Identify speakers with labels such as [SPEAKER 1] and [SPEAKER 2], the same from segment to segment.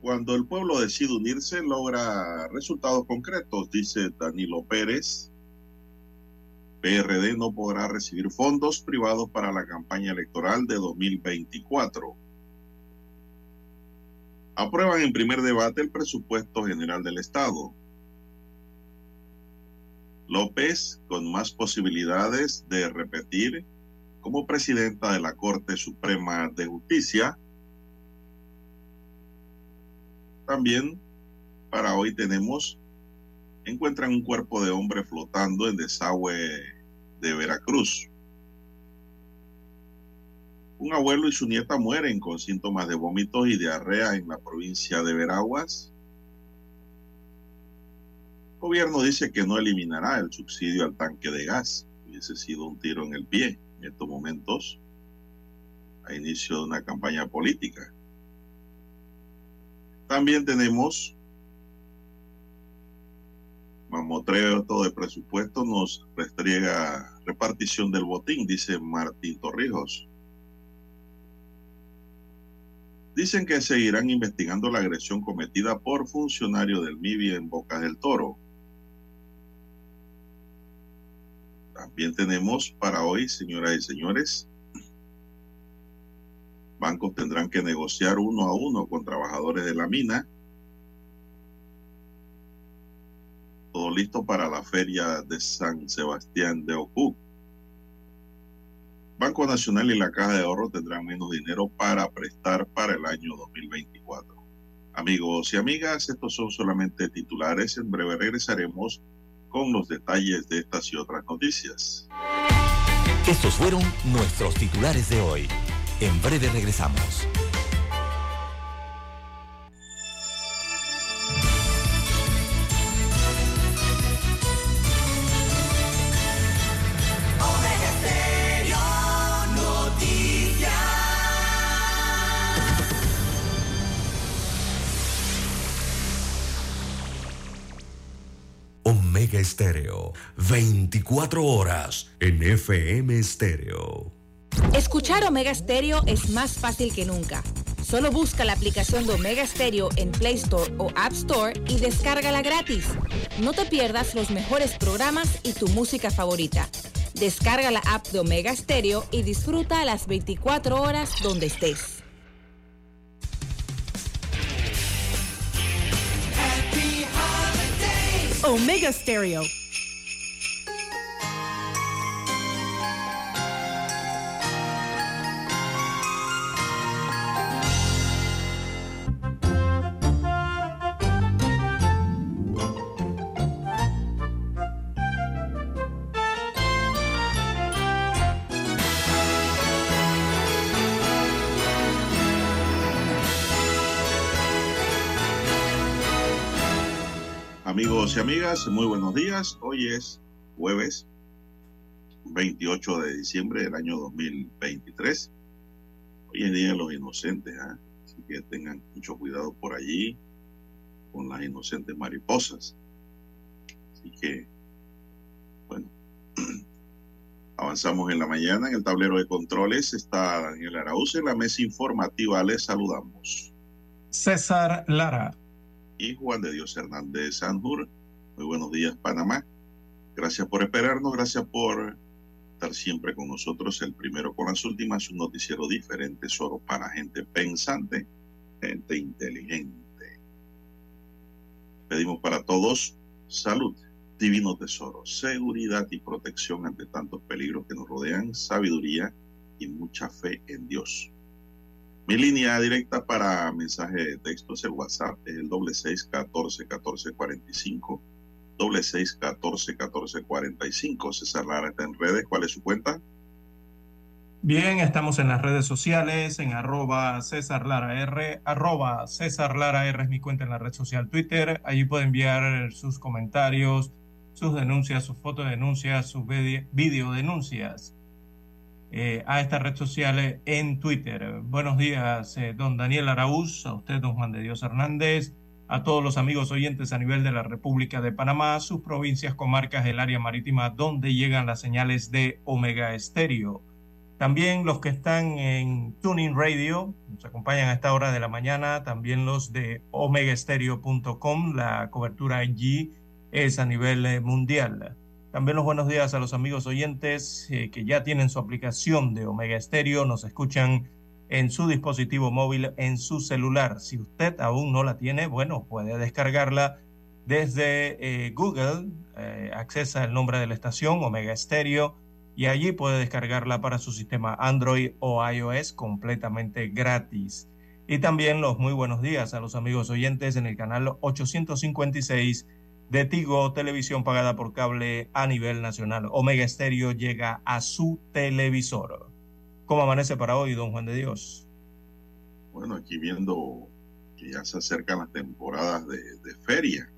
[SPEAKER 1] Cuando el pueblo decide unirse, logra resultados concretos, dice Danilo Pérez. PRD no podrá recibir fondos privados para la campaña electoral de 2024. Aprueban en primer debate el presupuesto general del Estado. López con más posibilidades de repetir como presidenta de la Corte Suprema de Justicia. También para hoy tenemos, encuentran un cuerpo de hombre flotando en desagüe de Veracruz. Un abuelo y su nieta mueren con síntomas de vómitos y diarrea en la provincia de Veraguas. El gobierno dice que no eliminará el subsidio al tanque de gas. Hubiese sido un tiro en el pie en estos momentos a inicio de una campaña política. También tenemos mamotreo todo de presupuesto, nos restriega repartición del botín, dice Martín Torrijos. Dicen que seguirán investigando la agresión cometida por funcionario del MIBI en Bocas del Toro. También tenemos para hoy, señoras y señores, bancos tendrán que negociar uno a uno con trabajadores de la mina. Todo listo para la feria de San Sebastián de Ocu. Banco Nacional y la Caja de Ahorro tendrán menos dinero para prestar para el año 2024. Amigos y amigas, estos son solamente titulares. En breve regresaremos con los detalles de estas y otras noticias.
[SPEAKER 2] Estos fueron nuestros titulares de hoy. En breve regresamos.
[SPEAKER 3] Estéreo.
[SPEAKER 4] 24 horas en FM Estéreo.
[SPEAKER 5] Escuchar Omega Stereo es más fácil que nunca. Solo busca la aplicación de Omega Stereo en Play Store o App Store y descárgala gratis. No te pierdas los mejores programas y tu música favorita. Descarga la app de Omega Stereo y disfruta las 24 horas donde estés. Omega Stereo.
[SPEAKER 1] Amigos y amigas, muy buenos días. Hoy es jueves 28 de diciembre del año 2023. Hoy es Día de los Inocentes, ¿ah? así que tengan mucho cuidado por allí con las inocentes mariposas. Así que, bueno, avanzamos en la mañana. En el tablero de controles está Daniel Araúz. En la mesa informativa les saludamos.
[SPEAKER 6] César Lara.
[SPEAKER 1] Y de Dios Hernández Sanjur. Muy buenos días, Panamá. Gracias por esperarnos, gracias por estar siempre con nosotros, el primero con las últimas, un noticiero diferente, solo para gente pensante, gente inteligente. Pedimos para todos salud, divino tesoro, seguridad y protección ante tantos peligros que nos rodean, sabiduría y mucha fe en Dios. Mi línea directa para mensaje de texto es el WhatsApp, es el doble seis catorce catorce cuarenta y cinco, doble seis catorce catorce cuarenta y cinco. César Lara está en redes. ¿Cuál es su cuenta?
[SPEAKER 6] Bien, estamos en las redes sociales, en arroba César Lara R, arroba César Lara R es mi cuenta en la red social Twitter. Allí puede enviar sus comentarios, sus denuncias, sus fotodenuncias, sus videodenuncias eh, a esta red social en Twitter. Buenos días, eh, don Daniel Araúz, a usted, don Juan de Dios Hernández, a todos los amigos oyentes a nivel de la República de Panamá, sus provincias, comarcas, el área marítima donde llegan las señales de Omega Estéreo. También los que están en Tuning Radio, nos acompañan a esta hora de la mañana, también los de omegaestereo.com, la cobertura allí es a nivel eh, mundial. También los buenos días a los amigos oyentes eh, que ya tienen su aplicación de Omega Estéreo, nos escuchan en su dispositivo móvil, en su celular. Si usted aún no la tiene, bueno, puede descargarla desde eh, Google, accesa el nombre de la estación, Omega Estéreo, y allí puede descargarla para su sistema Android o iOS completamente gratis. Y también los muy buenos días a los amigos oyentes en el canal 856 de Tigo, televisión pagada por cable a nivel nacional. Omega Estéreo llega a su televisor. ¿Cómo amanece para hoy, don Juan de Dios?
[SPEAKER 1] Bueno, aquí viendo que ya se acercan las temporadas de, de feria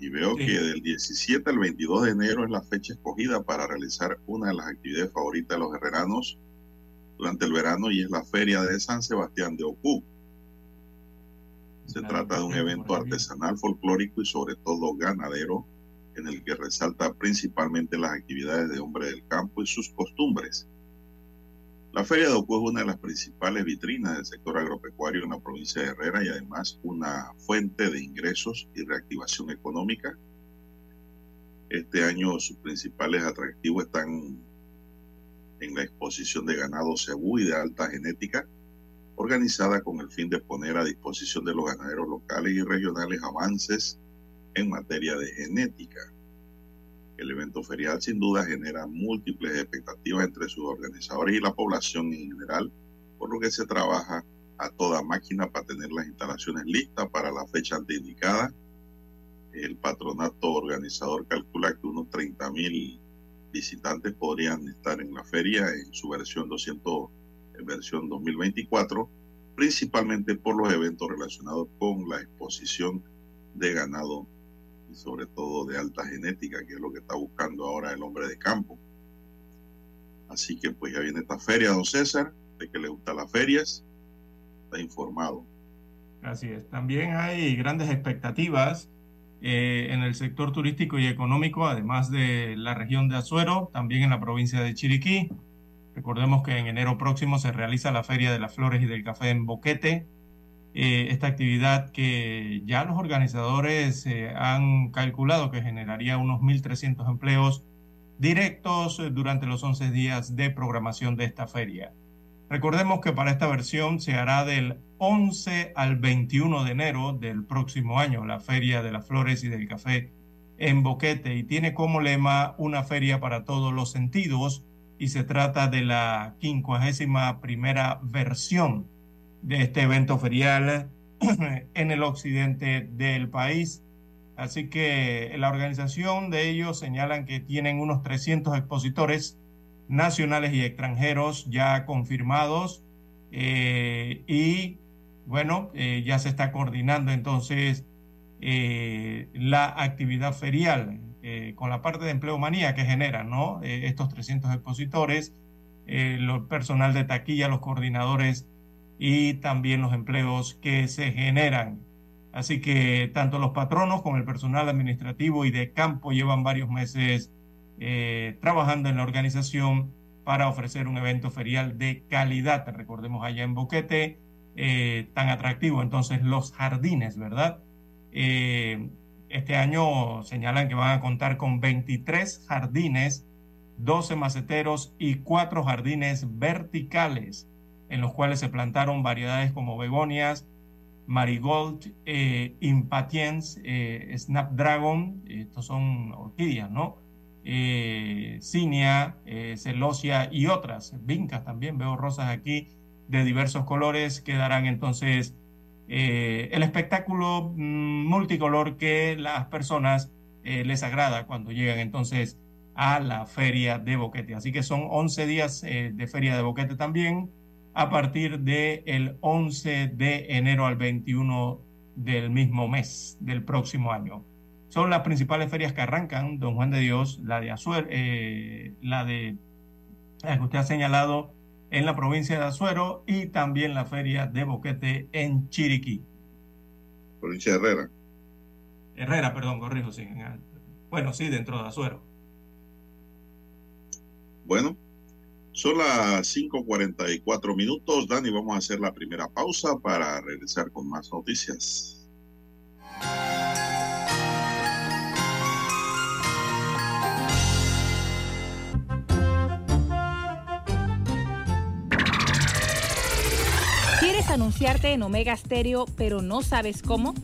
[SPEAKER 1] y veo
[SPEAKER 6] Sí.
[SPEAKER 1] que del 17 al 22 de enero es la fecha escogida para realizar una de las actividades favoritas de los herreranos durante el verano y es la feria de San Sebastián de Ocú. Se trata de un evento artesanal, folclórico y sobre todo ganadero en el que resalta principalmente las actividades de hombre del campo y sus costumbres. La Feria de Ocú es una de las principales vitrinas del sector agropecuario en la provincia de Herrera y además una fuente de ingresos y reactivación económica. Este año sus principales atractivos están en la exposición de ganado cebú y de alta genética, organizada con el fin de poner a disposición de los ganaderos locales y regionales avances en materia de genética. El evento ferial sin duda genera múltiples expectativas entre sus organizadores y la población en general, por lo que se trabaja a toda máquina para tener las instalaciones listas para la fecha anteindicada. El patronato organizador calcula que unos 30 mil visitantes podrían estar en la feria en su versión 200, en versión 2024, principalmente por los eventos relacionados con la exposición de ganado y sobre todo de alta genética, que es lo que está buscando ahora el hombre de campo. Así que pues ya viene esta feria, don César, de que le gustan las ferias, está informado.
[SPEAKER 6] Así es. También hay grandes expectativas eh, en el sector turístico y económico, además de la región de Azuero, también en la provincia de Chiriquí. Recordemos que en enero próximo se realiza la Feria de las Flores y del Café en Boquete. Eh, esta actividad que ya los organizadores eh, han calculado que generaría unos 1.300 empleos directos eh, durante los 11 días de programación de esta feria. Recordemos que para esta versión se hará del 11 al 21 de enero del próximo año la Feria de las Flores y del Café en Boquete y tiene como lema una feria para todos los sentidos y se trata de la quincuagésima primera versión de este evento ferial en el occidente del país. Así que la organización de ellos señalan que tienen unos 300 expositores nacionales y extranjeros ya confirmados eh, y bueno, eh, ya se está coordinando entonces eh, la actividad ferial eh, con la parte de empleomanía que generan ¿no? Eh, estos 300 expositores, el personal de taquilla, los coordinadores y también los empleos que se generan. Así que tanto los patronos como el personal administrativo y de campo llevan varios meses eh, trabajando en la organización para ofrecer un evento ferial de calidad. Recordemos allá en Boquete, eh, tan atractivo. Entonces, los jardines, ¿verdad? Eh, este año señalan que van a contar con 23 jardines 12 maceteros y cuatro jardines verticales en los cuales se plantaron variedades como begonias, marigold, eh, impatiens, eh, snapdragon, estos son orquídeas, ¿no? Eh, cinia, eh, celosia y otras, vincas también, veo rosas aquí de diversos colores que darán entonces eh, el espectáculo mm, multicolor que las personas eh, les agrada cuando llegan entonces a la feria de Boquete. Así que son 11 días eh, de feria de Boquete también a partir del 11 de enero al 21 del mismo mes del próximo año. Son las principales ferias que arrancan, Don Juan de Dios, la de Azuero, eh, la de la que usted ha señalado en la provincia de Azuero y también la feria de Boquete en Chiriquí.
[SPEAKER 1] Provincia de Herrera.
[SPEAKER 6] Herrera, perdón, corrijo, sí. el- Bueno, sí, dentro de Azuero.
[SPEAKER 1] Bueno, son las 5:44 minutos. Dani, vamos a hacer la primera pausa para regresar con más noticias.
[SPEAKER 5] Anunciarte en Omega Stereo pero no sabes cómo?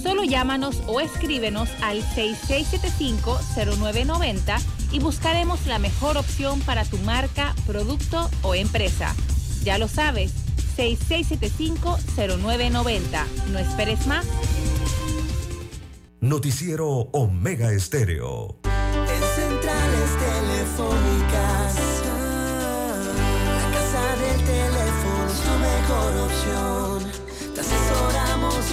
[SPEAKER 5] Solo llámanos o escríbenos al 6675-0990 y buscaremos la mejor opción para tu marca, producto o empresa. Ya lo sabes, 6675-0990. No esperes más.
[SPEAKER 4] Noticiero Omega Estéreo.
[SPEAKER 3] En centrales telefónicas,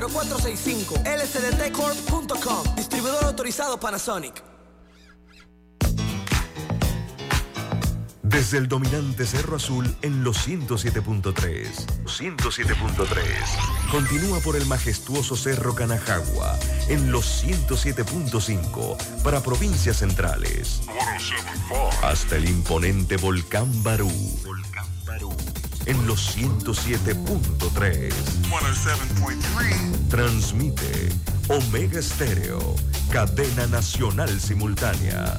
[SPEAKER 3] 229-0465. lsdtcorp.com. Distribuidor autorizado Panasonic.
[SPEAKER 4] Desde el dominante Cerro Azul en los 107.3. 107.3. Continúa por el majestuoso Cerro Canajagua en los 107.5 para provincias centrales. Hasta el imponente Volcán Barú. Volcán Barú en los 107.3. Transmite Omega Estéreo, cadena nacional simultánea.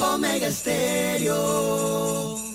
[SPEAKER 3] Omega Stereo.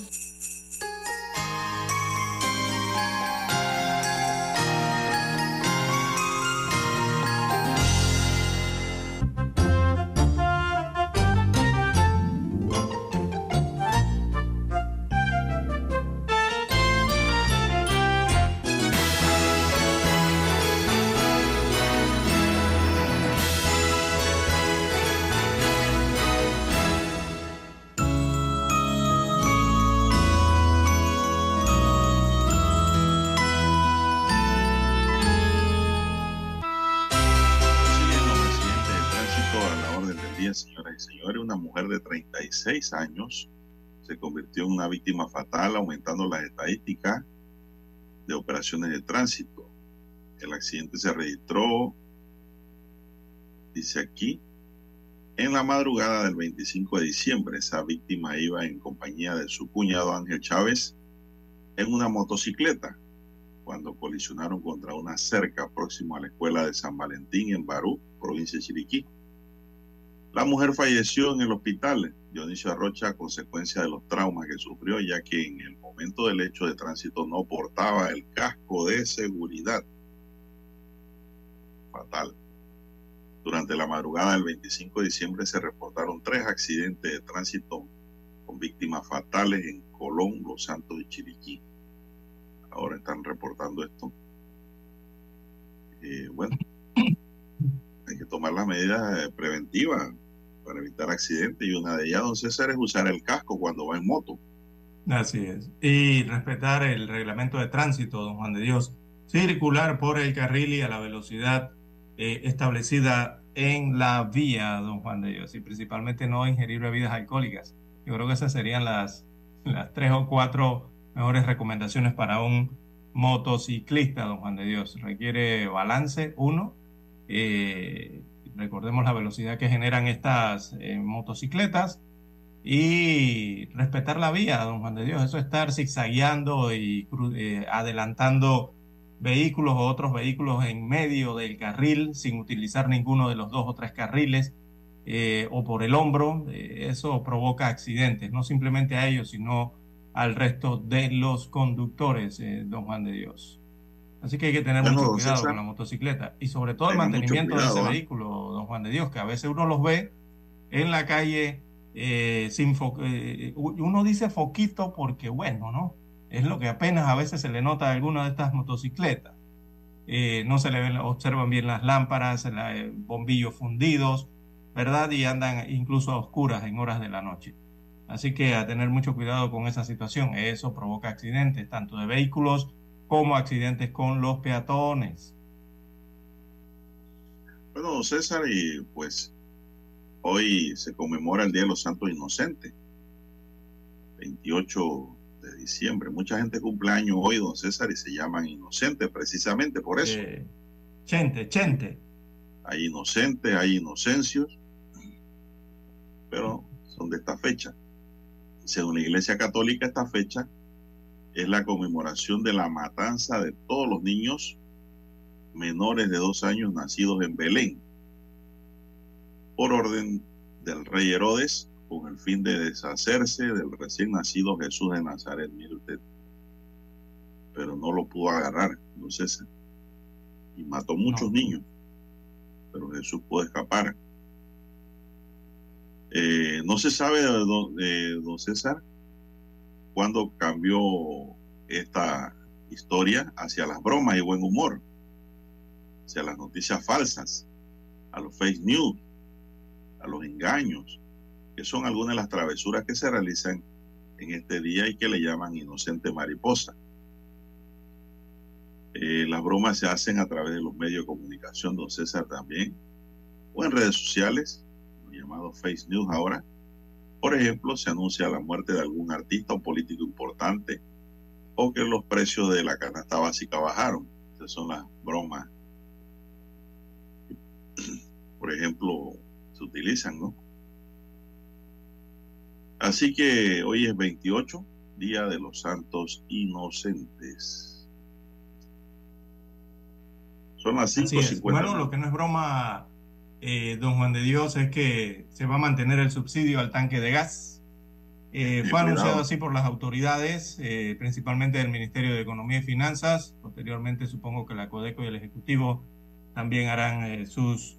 [SPEAKER 1] Una mujer de 36 años se convirtió en una víctima fatal, aumentando las estadísticas de operaciones de tránsito. El accidente se registró, dice aquí, en la madrugada del 25 de diciembre. Esa víctima iba en compañía de su cuñado Ángel Chávez en una motocicleta cuando colisionaron contra una cerca próximo a la escuela de San Valentín en Barú, provincia de Chiriquí. La mujer falleció en el hospital Dionisio Arrocha a consecuencia de los traumas que sufrió, ya que en el momento del hecho de tránsito no portaba el casco de seguridad. Fatal. Durante la madrugada del 25 de diciembre se reportaron tres accidentes de tránsito con víctimas fatales en Colón, Los Santos y Chiriquí ahora están reportando esto. Eh, bueno, hay que tomar las medidas preventivas para evitar accidentes y una de ellas, don César, es usar el casco cuando va en moto.
[SPEAKER 6] Así es. Y respetar el reglamento de tránsito, don Juan de Dios. Circular por el carril y a la velocidad eh, establecida en la vía, don Juan de Dios, y principalmente no ingerir bebidas alcohólicas. Yo creo que esas serían las, las tres o cuatro mejores recomendaciones para un motociclista, don Juan de Dios. Requiere balance, uno. Eh, recordemos la velocidad que generan estas eh, motocicletas y respetar la vía, don Juan de Dios. Eso estar zigzagueando y eh, adelantando vehículos o otros vehículos en medio del carril sin utilizar ninguno de los dos o tres carriles eh, o por el hombro, eh, eso provoca accidentes, no simplemente a ellos, sino al resto de los conductores, eh, don Juan de Dios. Así que hay que tener mucho cuidado con la motocicleta y sobre todo el mantenimiento de ese vehículo, don Juan de Dios, que a veces uno los ve en la calle sin uno dice foquito porque bueno, ¿no? Es lo que apenas a veces se le nota a alguna de estas motocicletas. no se le ven, observan bien las lámparas, bombillos fundidos, ¿verdad? Y andan incluso a oscuras en horas de la noche. Así que a tener mucho cuidado con esa situación. Eso provoca accidentes, tanto de vehículos como accidentes con los peatones.
[SPEAKER 1] Bueno, César, y pues hoy se conmemora el Día de los Santos Inocentes, 28 de diciembre. Mucha gente cumple años hoy, don César, y se llaman inocentes precisamente por eso.
[SPEAKER 6] Eh, chente, chente.
[SPEAKER 1] Hay inocentes, hay inocencios, pero son de esta fecha. Según la Iglesia Católica, esta fecha es la conmemoración de la matanza de todos los niños menores de dos años nacidos en Belén, por orden del rey Herodes, con el fin de deshacerse del recién nacido Jesús de Nazaret, mire usted. Pero no lo pudo agarrar, entonces, y mató muchos niños, pero Jesús pudo escapar. Eh, no se sabe, don, don César, cuándo cambió esta historia hacia las bromas y buen humor, hacia las noticias falsas, a los fake news, a los engaños, que son algunas de las travesuras que se realizan en este día y que le llaman inocente mariposa. Eh, las bromas se hacen a través de los medios de comunicación, don César también, o en redes sociales, llamado Face News ahora. Por ejemplo, se anuncia la muerte de algún artista o político importante o que los precios de la canasta básica bajaron. Esas son las bromas. Por ejemplo, se utilizan, ¿no? Así que hoy es 28, Día de los Santos Inocentes.
[SPEAKER 6] Son las 5.50. Bueno, lo que no es broma eh, don Juan de Dios, es que se va a mantener el subsidio al tanque de gas. Eh, fue anunciado así por las autoridades, eh, principalmente del Ministerio de Economía y Finanzas. Posteriormente supongo que la Codeco y el Ejecutivo también harán sus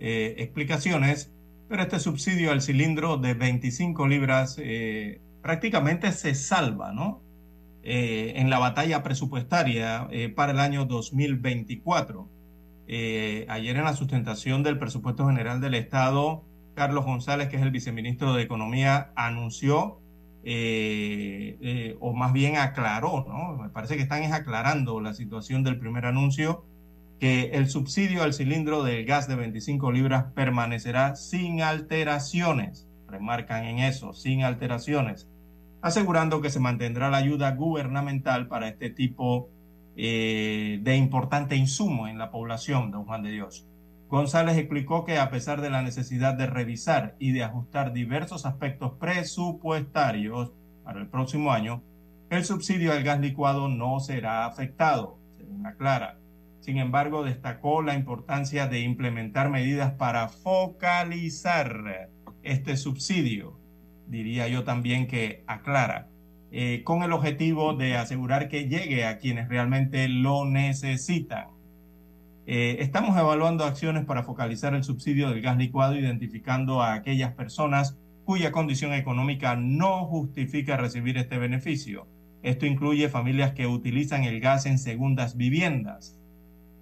[SPEAKER 6] explicaciones. Pero este subsidio al cilindro de 25 libras prácticamente se salva, ¿no? en la batalla presupuestaria para el año 2024. Eh, ayer en la sustentación del presupuesto general del Estado, Carlos González, que es el viceministro de Economía, anunció, eh, eh, o más bien aclaró, ¿no? Me parece que están aclarando la situación del primer anuncio, que el subsidio al cilindro del gas de 25 libras permanecerá sin alteraciones. Remarcan en eso, sin alteraciones, asegurando que se mantendrá la ayuda gubernamental para este tipo de eh, de importante insumo en la población, don Juan de Dios. González explicó que a pesar de la necesidad de revisar y de ajustar diversos aspectos presupuestarios para el próximo año, el subsidio al gas licuado no será afectado, según aclara. Sin embargo, destacó la importancia de implementar medidas para focalizar este subsidio. Diría yo también que aclara eh, con el objetivo de asegurar que llegue a quienes realmente lo necesitan. Eh, estamos evaluando acciones para focalizar el subsidio del gas licuado, identificando a aquellas personas cuya condición económica no justifica recibir este beneficio. Esto incluye familias que utilizan el gas en segundas viviendas,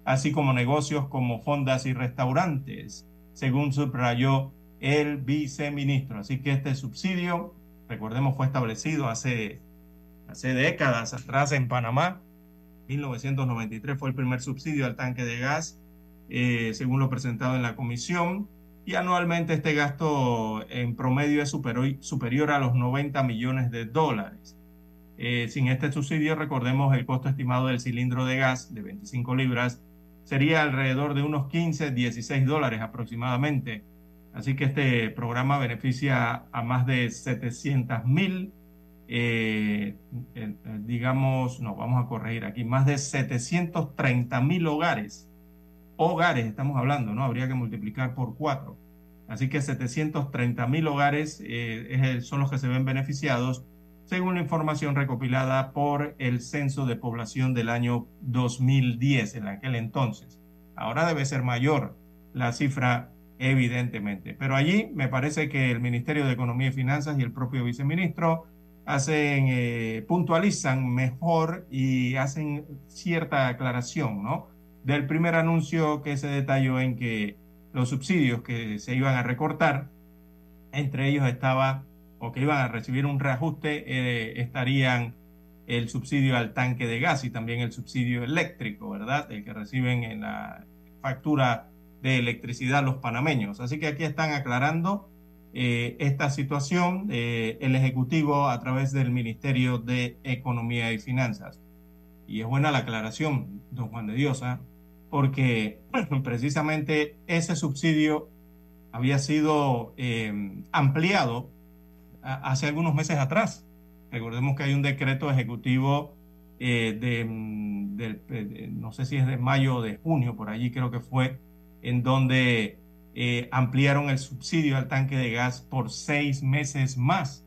[SPEAKER 6] así como negocios como fondas y restaurantes, según subrayó el viceministro. Así que este subsidio recordemos, fue establecido hace, hace décadas atrás en Panamá. 1993 fue el primer subsidio al tanque de gas. eh, según lo presentado en la comisión, y anualmente este gasto en promedio es superior, superior a los 90 millones de dólares. Eh, sin este subsidio, recordemos el costo estimado del cilindro de gas de 25 libras sería alrededor de unos 15, 16 dólares aproximadamente. Así que este programa beneficia a más de 700 mil, eh, eh, digamos, no, vamos a corregir aquí, más de 730 mil hogares. Hogares estamos hablando, ¿no? Habría que multiplicar por cuatro. Así que 730 mil hogares eh, son los que se ven beneficiados según la información recopilada por el Censo de Población del año 2010, en aquel entonces. Ahora debe ser mayor la cifra, evidentemente. Pero allí me parece que el Ministerio de Economía y Finanzas y el propio viceministro hacen, eh, puntualizan mejor y hacen cierta aclaración, ¿no? Del primer anuncio que se detalló en que los subsidios que se iban a recortar, entre ellos estaba o que iban a recibir un reajuste eh, estarían el subsidio al tanque de gas y también el subsidio eléctrico, ¿verdad? El que reciben en la factura de electricidad los panameños. Así que aquí están aclarando eh, esta situación eh, el Ejecutivo a través del Ministerio de Economía y Finanzas. Y es buena la aclaración, don Juan de Diosa, porque precisamente ese subsidio había sido ampliado hace algunos meses atrás. Recordemos que hay un decreto ejecutivo eh, mm, de, no sé si es de mayo o de junio, por allí creo que fue, en donde eh, ampliaron el subsidio al tanque de gas por seis meses más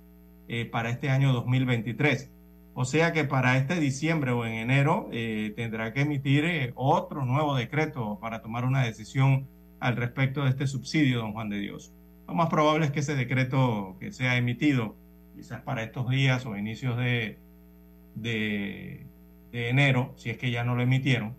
[SPEAKER 6] eh, para este año 2023. O sea que para este diciembre o en enero tendrá que emitir otro nuevo decreto para tomar una decisión al respecto de este subsidio, don Juan de Dios. Lo más probable es que ese decreto que sea emitido, quizás para estos días o inicios de, de, enero, si es que ya no lo emitieron,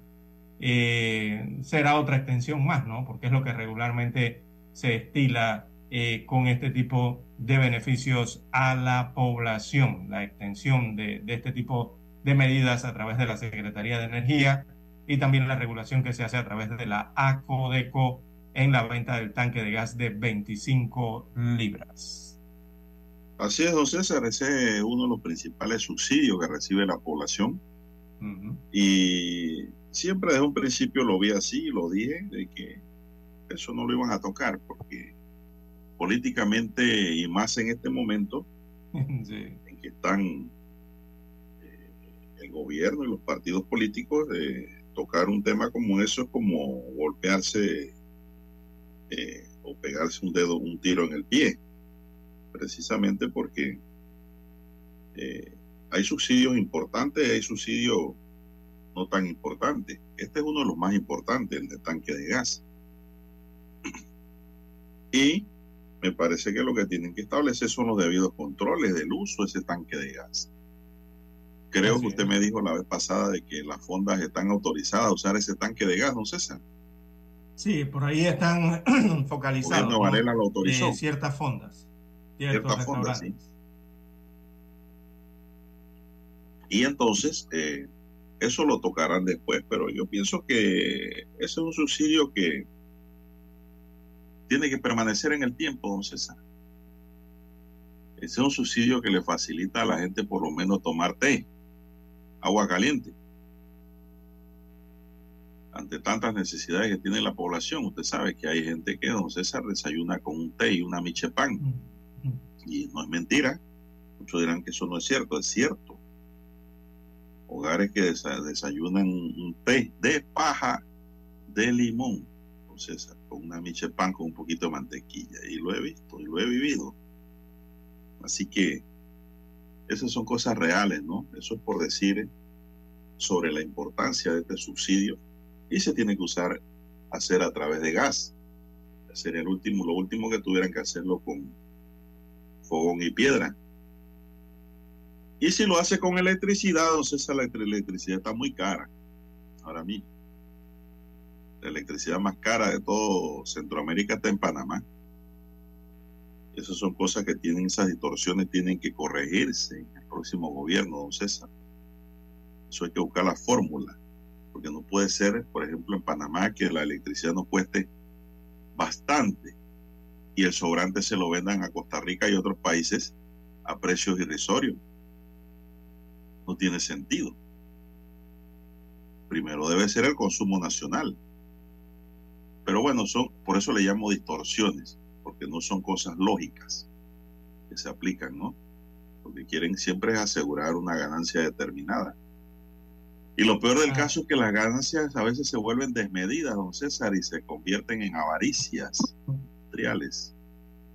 [SPEAKER 6] eh, será otra extensión más, ¿no? Porque es lo que regularmente se estila eh, con este tipo de beneficios a la población, la extensión de, de este tipo de medidas a través de la Secretaría de Energía y también la regulación que se hace a través de la ACODECO en la venta del tanque de gas de 25 libras.
[SPEAKER 1] Así es, don César, ese es uno de los principales subsidios que recibe la población. Y siempre desde un principio lo vi así, lo dije, de que eso no lo iban a tocar, porque políticamente y más en este momento en que están eh, el gobierno y los partidos políticos, de tocar un tema como eso es como golpearse eh, o pegarse un dedo, un tiro en el pie, precisamente porque eh, hay subsidios importantes hay subsidios no tan importantes. Este es uno de los más importantes, el de tanque de gas. Y me parece que lo que tienen que establecer son los debidos controles del uso de ese tanque de gas. Creo que usted me dijo la vez pasada de que las fondas están autorizadas a usar ese tanque de gas, ¿no, César?
[SPEAKER 6] Sí, por ahí están focalizados
[SPEAKER 1] ¿no?
[SPEAKER 6] ciertas fondas.
[SPEAKER 1] Ciertas fondas, sí. Y entonces, eh, eso lo tocarán después, pero yo pienso que ese es un subsidio que tiene que permanecer en el tiempo, don César. Ese es un subsidio que le facilita a la gente por lo menos tomar té, agua caliente ante tantas necesidades que tiene la población. Usted sabe que hay gente que, don César, desayuna con un té y una miche pan. Mm, mm. Y no es mentira. Muchos dirán que eso no es cierto, es cierto. Hogares que desayunan un té de paja de limón, don César, con una miche pan con un poquito de mantequilla. Y lo he visto y lo he vivido. Así que esas son cosas reales, ¿no? Eso es por decir sobre la importancia de este subsidio y se tiene que usar, hacer a través de gas. Sería el último, lo último que tuvieran que hacerlo con fogón y piedra. Y si lo hace con electricidad, entonces la electricidad está muy cara ahora mismo. La electricidad más cara de todo Centroamérica está en Panamá. Esas son cosas que tienen esas distorsiones, tienen que corregirse en el próximo gobierno, don César. Eso hay que buscar la fórmula porque no puede ser, por ejemplo, en Panamá, que la electricidad no cueste bastante y el sobrante se lo vendan a Costa Rica y otros países a precios irrisorios. No tiene sentido. Primero debe ser el consumo nacional. Pero bueno, son, por eso le llamo distorsiones, porque no son cosas lógicas que se aplican, ¿no? Lo que quieren siempre es asegurar una ganancia determinada. Y lo peor del caso es que las ganancias a veces se vuelven desmedidas, don César, y se convierten en avaricias industriales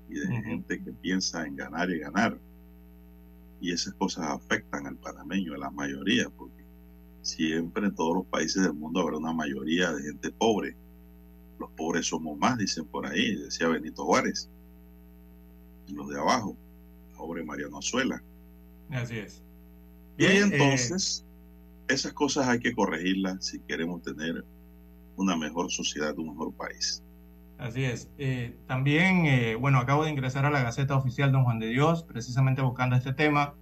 [SPEAKER 1] y de gente que piensa en ganar y ganar. Y esas cosas afectan al panameño, a la mayoría, porque siempre en todos los países del mundo habrá una mayoría de gente pobre. Los pobres somos más, dicen por ahí, decía Benito Juárez. Y los de abajo, pobre Mariano Azuela.
[SPEAKER 6] Así es.
[SPEAKER 1] y entonces, esas cosas hay que corregirlas si queremos tener una mejor sociedad, un mejor país.
[SPEAKER 6] Así es. Eh, también, eh, bueno, acabo de ingresar a la Gaceta Oficial Don Juan de Dios, precisamente buscando este tema,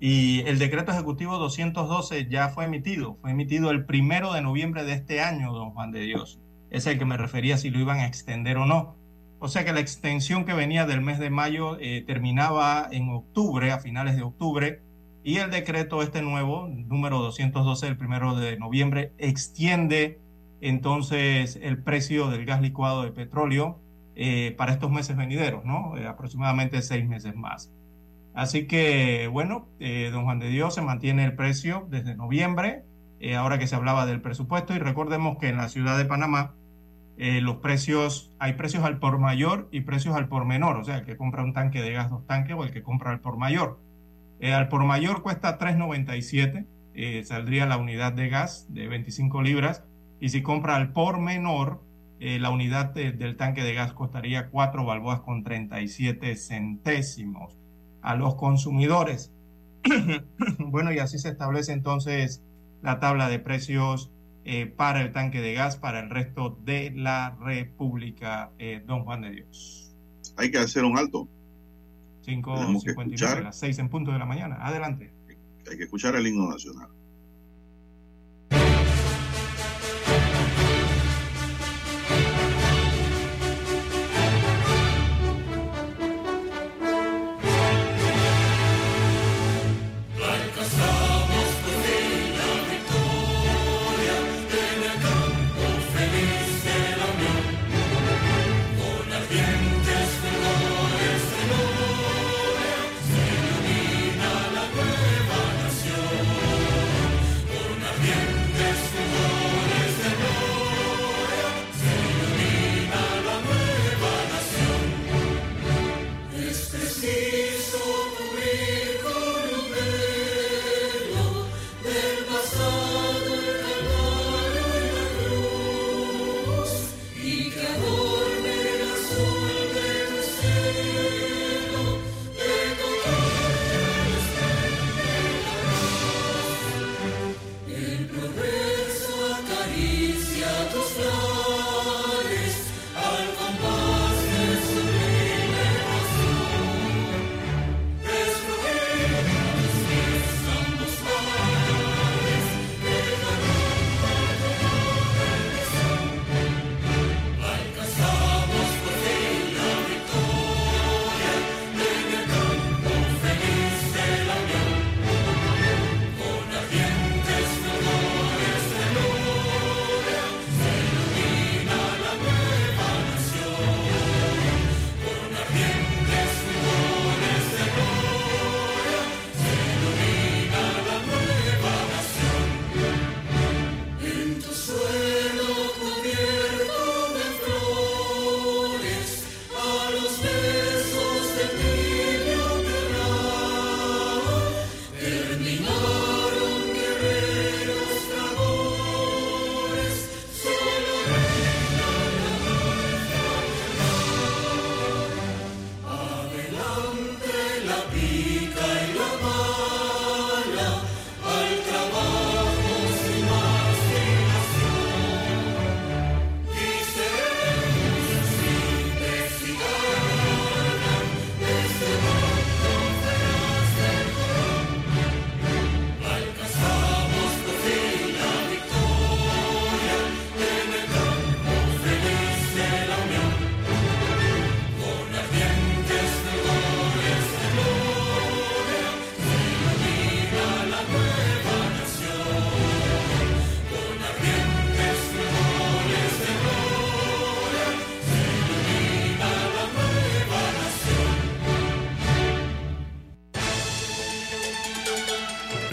[SPEAKER 6] y el decreto ejecutivo 212 ya fue emitido, fue emitido el primero de noviembre de este año, Don Juan de Dios. Es el que me refería si lo iban a extender o no. O sea que la extensión que venía del mes de mayo eh, terminaba en octubre, a finales de octubre, y el decreto este nuevo, número 212, el primero de noviembre, extiende entonces el precio del gas licuado de petróleo eh, para estos meses venideros, ¿no? Eh, aproximadamente seis meses más. Así que, bueno, eh, don Juan de Dios se mantiene el precio desde noviembre, ahora que se hablaba del presupuesto, y recordemos que en la ciudad de Panamá los precios, hay precios al por mayor y precios al por menor, o sea, el que compra un tanque de gas, dos tanques, o el que compra al por mayor. al por mayor cuesta 3.97, saldría la unidad de gas de 25 libras, y si compra al por menor, eh, la unidad del tanque de gas costaría 4 balboas con 37 centésimos a los consumidores. bueno, y así se establece entonces la tabla de precios eh, para el tanque de gas para el resto de la República, eh, don Juan de Dios.
[SPEAKER 1] Hay que hacer un alto.
[SPEAKER 6] 5.59, las 6 en punto de la mañana. Adelante.
[SPEAKER 1] Hay que escuchar el himno nacional.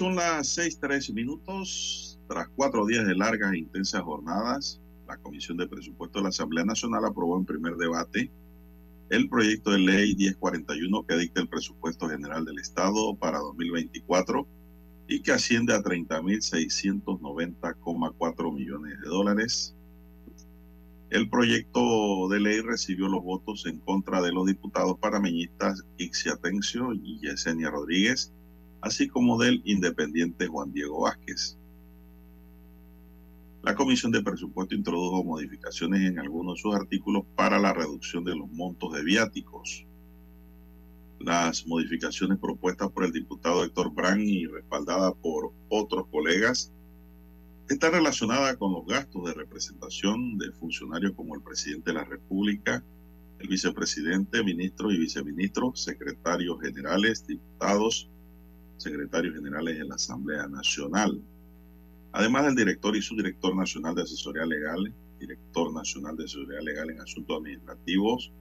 [SPEAKER 1] Son las seis tres minutos. Tras cuatro días de largas e intensas jornadas, la Comisión de Presupuesto de la Asamblea Nacional aprobó en primer debate el proyecto de ley 1041 que dicta el presupuesto general del Estado para 2024 y que asciende a 30.690,4 millones de dólares. El proyecto de ley recibió los votos en contra de los diputados panameñistas Ixia Atencio y Yesenia Rodríguez, así como del independiente Juan Diego Vázquez. La Comisión de Presupuesto introdujo modificaciones en algunos de sus artículos para la reducción de los montos de viáticos. Las modificaciones propuestas por el diputado Héctor Brand y respaldadas por otros colegas están relacionadas con los gastos de representación de funcionarios como el presidente de la República, el vicepresidente, ministros y viceministros, secretarios generales, diputados, secretarios generales de la Asamblea Nacional, además del director y subdirector nacional de asesoría legal, director nacional de asesoría legal en asuntos administrativos,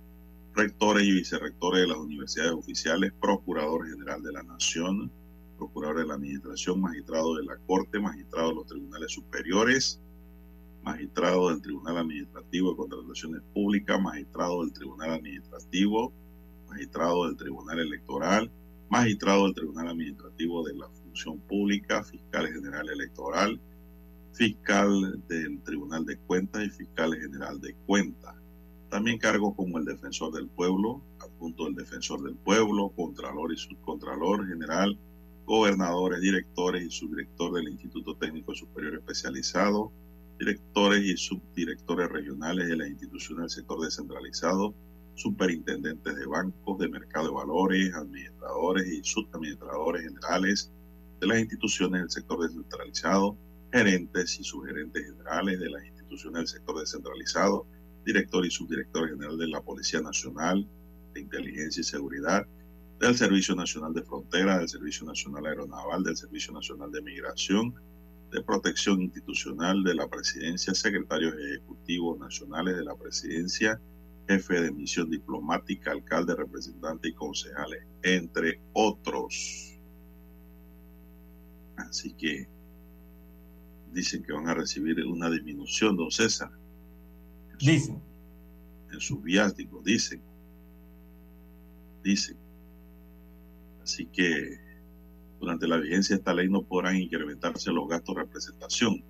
[SPEAKER 1] rectores y vicerrectores de las universidades oficiales, procurador general de la Nación, procurador de la Administración, magistrado de la Corte, magistrado de los tribunales superiores, magistrado del Tribunal Administrativo de Contrataciones Públicas, magistrado del Tribunal Administrativo, magistrado del Tribunal Electoral, magistrado del Tribunal Administrativo de la Función Pública, fiscal general electoral, fiscal del Tribunal de Cuentas y fiscal general de Cuentas. También cargos como el defensor del pueblo, adjunto del defensor del pueblo, contralor y subcontralor general, gobernadores, directores y subdirector del Instituto Técnico Superior Especializado, directores y subdirectores regionales de la institución del sector descentralizado, superintendentes de bancos, de mercado de valores, administradores y subadministradores generales de las instituciones del sector descentralizado, gerentes y subgerentes generales de las instituciones del sector descentralizado, director y subdirector general de la Policía Nacional de Inteligencia y Seguridad, del Servicio Nacional de Frontera, del Servicio Nacional Aeronaval, del Servicio Nacional de Migración, de Protección Institucional de la Presidencia, secretarios ejecutivos nacionales de la Presidencia, jefe de misión diplomática, alcalde, representante y concejales, entre otros. Así que dicen que van a recibir una disminución, don César.
[SPEAKER 6] dicen.
[SPEAKER 1] En sus viáticos, dicen. Dicen. Así que durante la vigencia de esta ley no podrán incrementarse los gastos de representación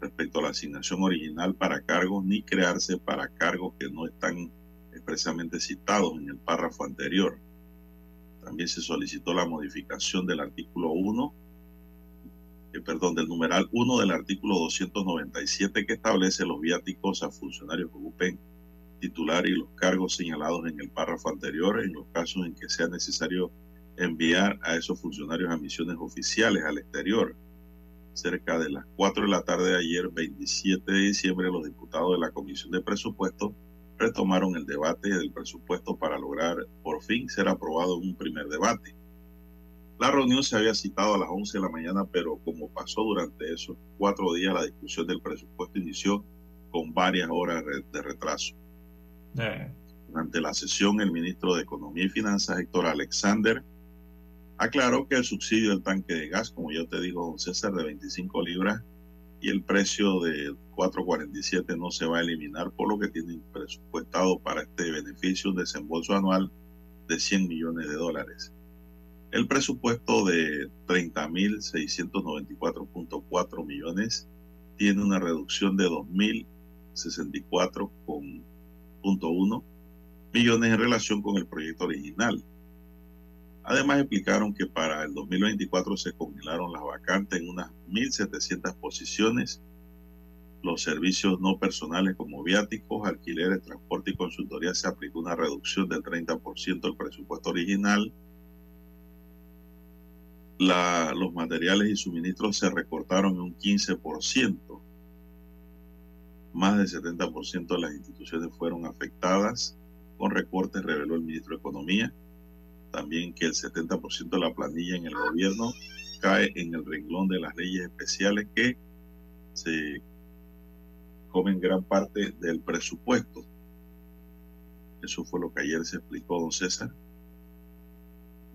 [SPEAKER 1] respecto a la asignación original para cargos ni crearse para cargos que no están expresamente citados en el párrafo anterior. También se solicitó la modificación del artículo 1, eh, perdón, del numeral 1 del artículo 297 que establece los viáticos a funcionarios que ocupen titular y los cargos señalados en el párrafo anterior en los casos en que sea necesario enviar a esos funcionarios a misiones oficiales al exterior cerca de las 4 de la tarde de ayer, 27 de diciembre, los diputados de la Comisión de Presupuestos retomaron el debate del presupuesto para lograr por fin ser aprobado en un primer debate. La reunión se había citado a las 11 de la mañana, pero como pasó durante esos cuatro días, la discusión del presupuesto inició con varias horas de retraso. Durante la sesión, el ministro de Economía y Finanzas, Héctor Alexander, Aclaró que el subsidio del tanque de gas, como ya te dijo don César, de 25 libras y el precio de 4.47 no se va a eliminar, por lo que tienen presupuestado para este beneficio un desembolso anual de 100 millones de dólares. El presupuesto de 30.694.4 millones tiene una reducción de 2.064.1 millones en relación con el proyecto original Además explicaron que para el 2024 se congelaron las vacantes en unas 1.700 posiciones, los servicios no personales como viáticos, alquileres, transporte y consultoría se aplicó una reducción del 30% del presupuesto original, los materiales y suministros se recortaron en un 15%. Más del 70% de las instituciones fueron afectadas con recortes, reveló el ministro de Economía. También que el 70% de la planilla en el gobierno cae en el renglón de las leyes especiales que se comen gran parte del presupuesto. Eso fue lo que ayer se explicó, don César.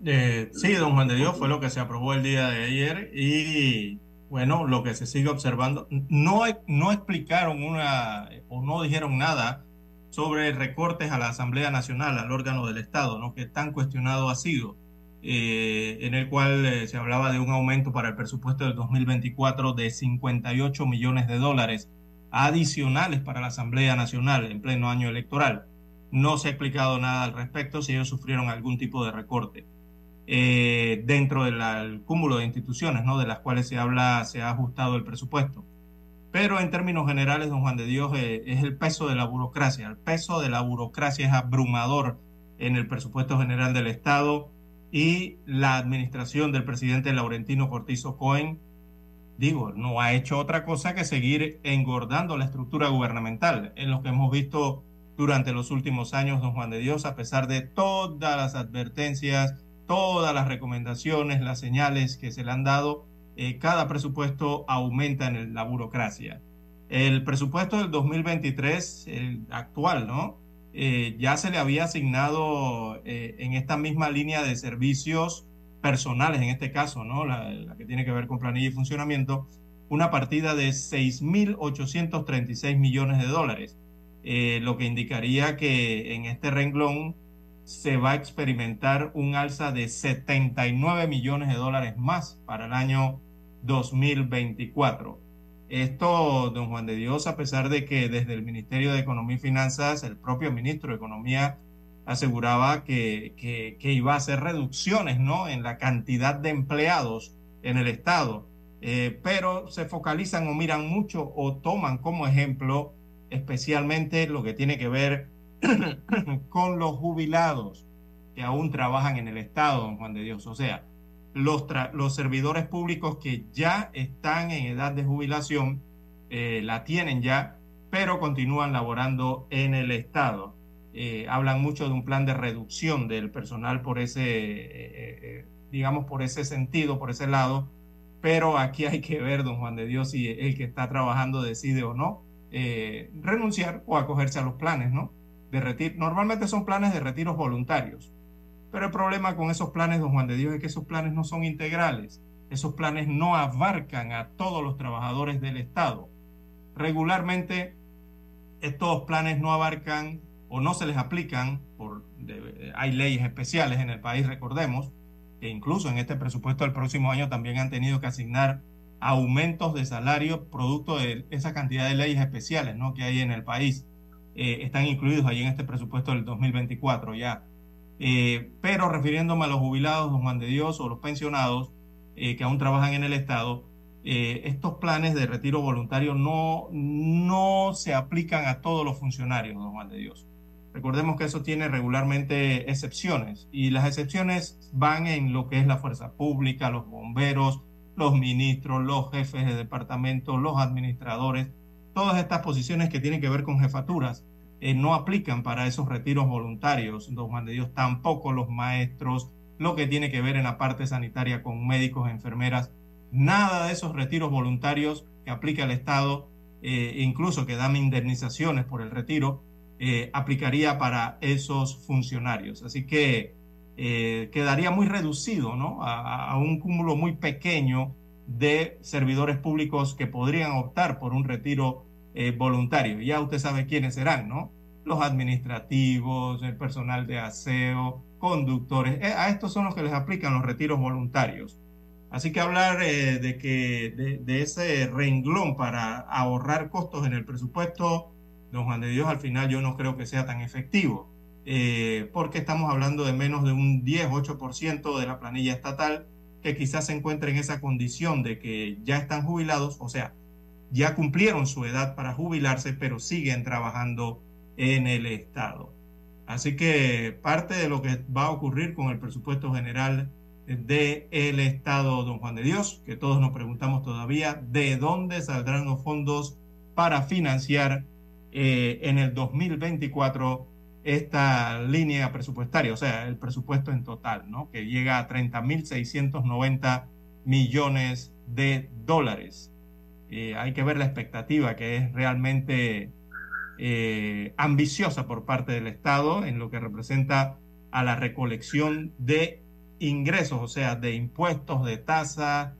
[SPEAKER 6] Eh, sí, don Juan de Dios, fue lo que se aprobó el día de ayer y bueno, lo que se sigue observando, no, no explicaron una o no dijeron nada sobre recortes a la Asamblea Nacional, al órgano del Estado, ¿no? que tan cuestionado ha sido, eh, en el cual eh, se hablaba de un aumento para el presupuesto del 2024 de 58 millones de dólares adicionales para la Asamblea Nacional en pleno año electoral. No se ha explicado nada al respecto si ellos sufrieron algún tipo de recorte. Eh, dentro del cúmulo de instituciones, ¿no? De las cuales se habla, se ha ajustado el presupuesto. Pero en términos generales, don Juan de Dios, eh, es el peso de la burocracia. El peso de la burocracia es abrumador en el presupuesto general del Estado y la administración del presidente Laurentino Cortizo Cohen, digo, no ha hecho otra cosa que seguir engordando la estructura gubernamental, en lo que hemos visto durante los últimos años, don Juan de Dios, a pesar de todas las advertencias, todas las recomendaciones, las señales que se le han dado, eh, cada presupuesto aumenta en la burocracia. El presupuesto del 2023, el actual, ¿no? Eh, ya se le había asignado eh, en esta misma línea de servicios personales, en este caso, ¿no? La, la que tiene que ver con planilla y funcionamiento, una partida de 6.836 millones de dólares, lo que indicaría que en este renglón se va a experimentar un alza de 79 millones de dólares más para el año 2024. Esto, don Juan de Dios, a pesar de que desde el Ministerio de Economía y Finanzas, el propio ministro de Economía aseguraba que, que, iba a hacer reducciones ¿no? en la cantidad de empleados en el Estado, eh, pero se focalizan o miran mucho o toman como ejemplo especialmente lo que tiene que ver con los jubilados que aún trabajan en el Estado, don Juan de Dios. O sea, los, los servidores públicos que ya están en edad de jubilación, eh, la tienen ya, pero continúan laborando en el Estado. Eh, hablan mucho de un plan de reducción del personal por ese, eh, digamos, por ese sentido, por ese lado, pero aquí hay que ver, don Juan de Dios, si el que está trabajando decide o no renunciar o acogerse a los planes, ¿no? De retiro. Normalmente son planes de retiros voluntarios. Pero el problema con esos planes, don Juan de Dios, es que esos planes no son integrales. Esos planes no abarcan a todos los trabajadores del Estado. Regularmente, estos planes no abarcan o no se les aplican, por, hay leyes especiales en el país, recordemos, que incluso en este presupuesto del próximo año también han tenido que asignar aumentos de salario producto de esa cantidad de leyes especiales ¿no? que hay en el país. Eh, están incluidos allí en este presupuesto del 2024 ya. Eh, pero refiriéndome a los jubilados, don Juan de Dios, o los pensionados eh, que aún trabajan en el Estado, estos planes de retiro voluntario no, no se aplican a todos los funcionarios, don Juan de Dios. Recordemos que eso tiene regularmente excepciones y las excepciones van en lo que es la fuerza pública, los bomberos, los ministros, los jefes de departamento, los administradores, todas estas posiciones que tienen que ver con jefaturas eh, no aplican para esos retiros voluntarios, don Juan de Dios, tampoco los maestros, lo que tiene que ver en la parte sanitaria con médicos, enfermeras, nada de esos retiros voluntarios que aplica el Estado, eh, incluso que dan indemnizaciones por el retiro, eh, aplicaría para esos funcionarios. Así que quedaría muy reducido ¿no? a un cúmulo muy pequeño de servidores públicos que podrían optar por un retiro eh, voluntario. Ya usted sabe quiénes serán, ¿no? Los administrativos, el personal de aseo, conductores. Eh, a estos son los que les aplican los retiros voluntarios. Así que hablar eh, de que de, ese renglón para ahorrar costos en el presupuesto, don Juan de Dios, al final yo no creo que sea tan efectivo. eh, porque estamos hablando de menos de un 10, 8% de la planilla estatal que quizás se encuentre en esa condición de que ya están jubilados, o sea, ya cumplieron su edad para jubilarse, pero siguen trabajando en el Estado. Así que parte de lo que va a ocurrir con el presupuesto general del el Estado Don Juan de Dios, que todos nos preguntamos todavía, de dónde saldrán los fondos para financiar eh, en el 2024 esta línea presupuestaria, o sea, el presupuesto en total, ¿no? que llega a 30.690 millones de dólares. Eh, hay que ver la expectativa, que es realmente eh, ambiciosa por parte del Estado en lo que representa a la recolección de ingresos, o sea, de impuestos, de tasas.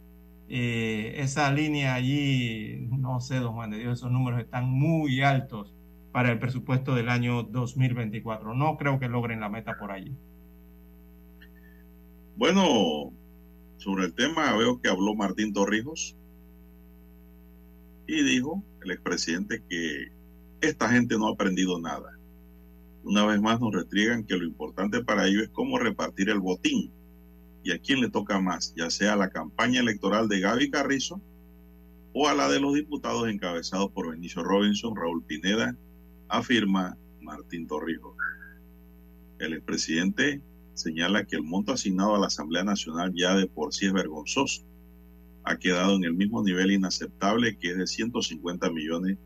[SPEAKER 6] Eh, esa línea allí, no sé, don Juan de Dios, esos números están muy altos para el presupuesto del año 2024. No creo que logren la meta por allí.
[SPEAKER 1] Bueno, sobre el tema veo que habló Martín Torrijos y dijo el expresidente que esta gente no ha aprendido nada. Una vez más nos retriegan que lo importante para ellos es cómo repartir el botín y a quién le toca más, ya sea la campaña electoral de Gaby Carrizo o a la de los diputados encabezados por Benicio Robinson, Raúl Pineda, afirma Martín Torrijos. El expresidente señala que el monto asignado a la Asamblea Nacional ya de por sí es vergonzoso. Ha quedado en el mismo nivel inaceptable que es de 150 millones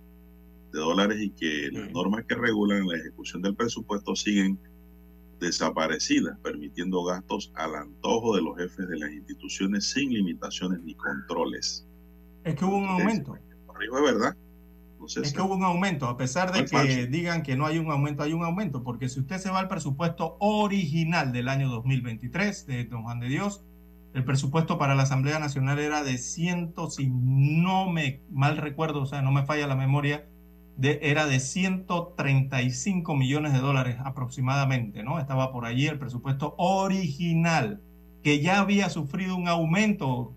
[SPEAKER 1] de dólares y que las normas que regulan la ejecución del presupuesto siguen desaparecidas, permitiendo gastos al antojo de los jefes de las instituciones sin limitaciones ni controles.
[SPEAKER 6] Es que hubo un aumento.
[SPEAKER 1] Es verdad
[SPEAKER 6] es que hubo un aumento, a pesar de que digan que no hay un aumento, hay un aumento, porque si usted se va al presupuesto original del año 2023 de Don Juan de Dios, el presupuesto para la Asamblea Nacional era de ciento, si no me mal recuerdo, o sea, no me falla la memoria, de, era de 135 millones de dólares aproximadamente, ¿no? Estaba por allí el presupuesto original, que ya había sufrido un aumento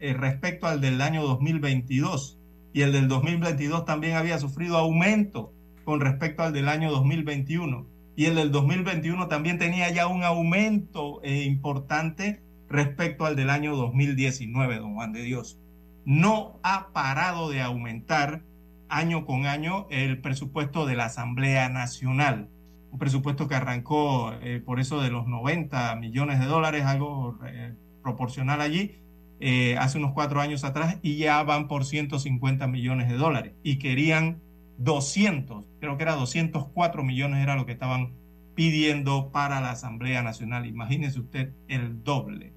[SPEAKER 6] eh, respecto al del año 2022 y el del 2022 también había sufrido aumento con respecto al del año 2021. Y el del 2021 también tenía ya un aumento eh, importante respecto al del año 2019, don Juan de Dios. No ha parado de aumentar año con año el presupuesto de la Asamblea Nacional. Un presupuesto que arrancó eh, por eso de los 90 millones de dólares, algo eh, proporcional allí, eh, hace unos cuatro años atrás y ya van por 150 millones de dólares y querían 200, creo que era 204 millones era lo que estaban pidiendo para la Asamblea Nacional. Imagínese usted el doble.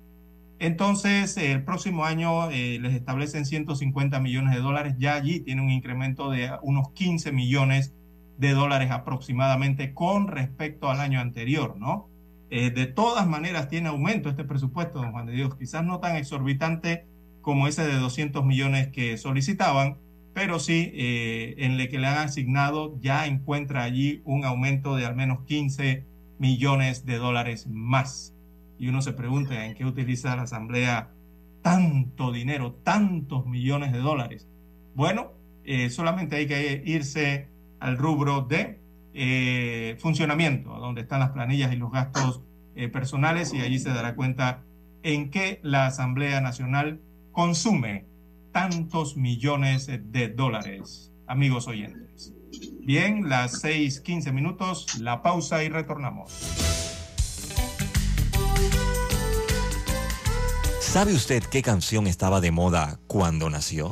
[SPEAKER 6] Entonces, el próximo año eh, les establecen 150 millones de dólares. Ya allí tiene un incremento de unos 15 millones de dólares aproximadamente con respecto al año anterior, ¿no? Eh, de todas maneras tiene aumento este presupuesto, don Juan de Dios, quizás no tan exorbitante como ese de 200 millones que solicitaban, pero sí eh, en el que le han asignado ya encuentra allí un aumento de al menos 15 millones de dólares más. Y uno se pregunta en qué utiliza la Asamblea tanto dinero, tantos millones de dólares. Bueno, eh, solamente hay que irse al rubro de eh, funcionamiento, donde están las planillas y los gastos eh, personales, y allí se dará cuenta en qué la Asamblea Nacional consume tantos millones de dólares, amigos oyentes. Bien, las 6:15 minutos, la pausa y retornamos.
[SPEAKER 2] ¿Sabe usted qué canción estaba de moda cuando nació?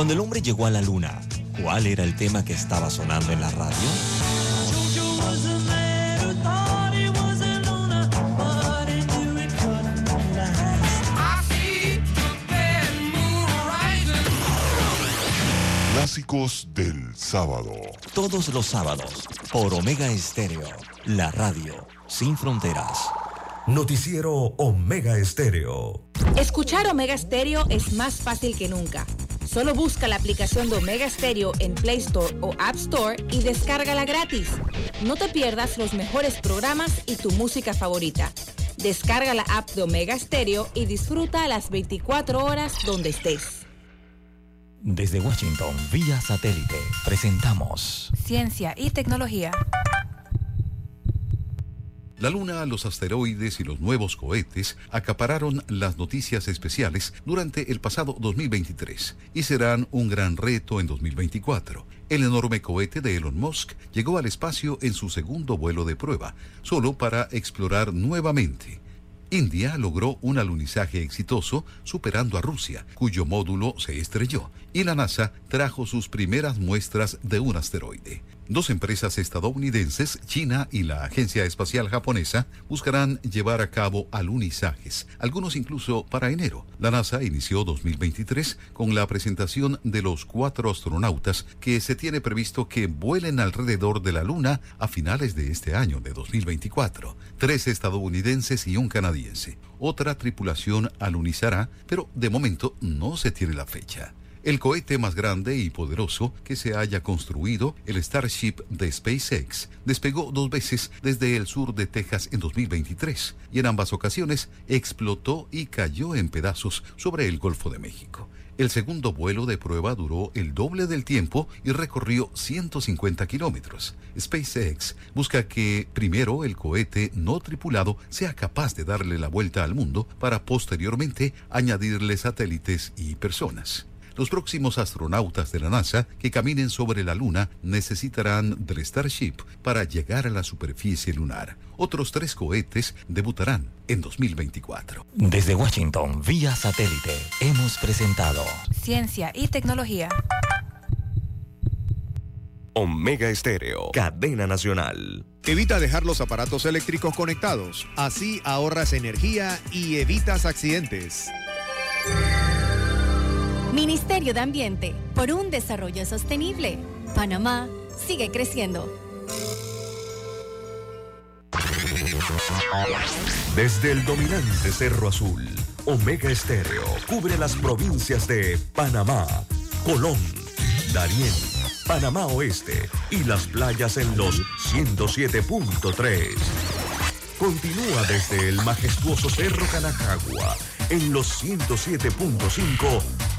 [SPEAKER 2] Cuando el hombre llegó a la luna, ¿cuál era el tema que estaba sonando en la radio?
[SPEAKER 4] Clásicos del sábado.
[SPEAKER 2] Todos los sábados, por Omega Estéreo, la radio sin fronteras.
[SPEAKER 4] Noticiero Omega Estéreo.
[SPEAKER 5] Escuchar Omega Estéreo es más fácil que nunca. Solo busca la aplicación de Omega Stereo en Play Store o App Store y descárgala gratis. No te pierdas los mejores programas y tu música favorita. Descarga la app de Omega Stereo y disfruta las 24 horas donde estés.
[SPEAKER 2] Desde Washington, vía satélite, presentamos
[SPEAKER 5] Ciencia y tecnología.
[SPEAKER 7] La Luna, los asteroides y los nuevos cohetes acapararon las noticias especiales durante el pasado 2023 y serán un gran reto en 2024. El enorme cohete de Elon Musk llegó al espacio en su segundo vuelo de prueba, solo para explorar nuevamente. India logró un alunizaje exitoso superando a Rusia, cuyo módulo se estrelló, y la NASA trajo sus primeras muestras de un asteroide. Dos empresas estadounidenses, China y la Agencia Espacial Japonesa, buscarán llevar a cabo alunizajes, algunos incluso para enero. La NASA inició 2023 con la presentación de los cuatro astronautas que se tiene previsto que vuelen alrededor de la Luna a finales de este año de 2024. Tres estadounidenses y un canadiense. Otra tripulación alunizará, pero de momento no se tiene la fecha. El cohete más grande y poderoso que se haya construido, el Starship de SpaceX, despegó dos veces desde el sur de Texas en 2023 y en ambas ocasiones explotó y cayó en pedazos sobre el Golfo de México. El segundo vuelo de prueba duró el doble del tiempo y recorrió 150 kilómetros. SpaceX busca que primero el cohete no tripulado sea capaz de darle la vuelta al mundo para posteriormente añadirle satélites y personas. Los próximos astronautas de la NASA que caminen sobre la Luna necesitarán del Starship para llegar a la superficie lunar. Otros tres cohetes debutarán en 2024.
[SPEAKER 2] Desde Washington, vía satélite, hemos presentado
[SPEAKER 5] Ciencia y tecnología.
[SPEAKER 4] Omega Estéreo, cadena nacional.
[SPEAKER 8] Evita dejar los aparatos eléctricos conectados. Así ahorras energía y evitas accidentes.
[SPEAKER 9] Ministerio de Ambiente, por un desarrollo sostenible. Panamá sigue creciendo.
[SPEAKER 4] Desde el dominante Cerro Azul, Omega Estéreo cubre las provincias de Panamá, Colón, Darién, Panamá Oeste y las playas en los 107.3. Continúa desde el majestuoso Cerro Canajagua en los 107.5,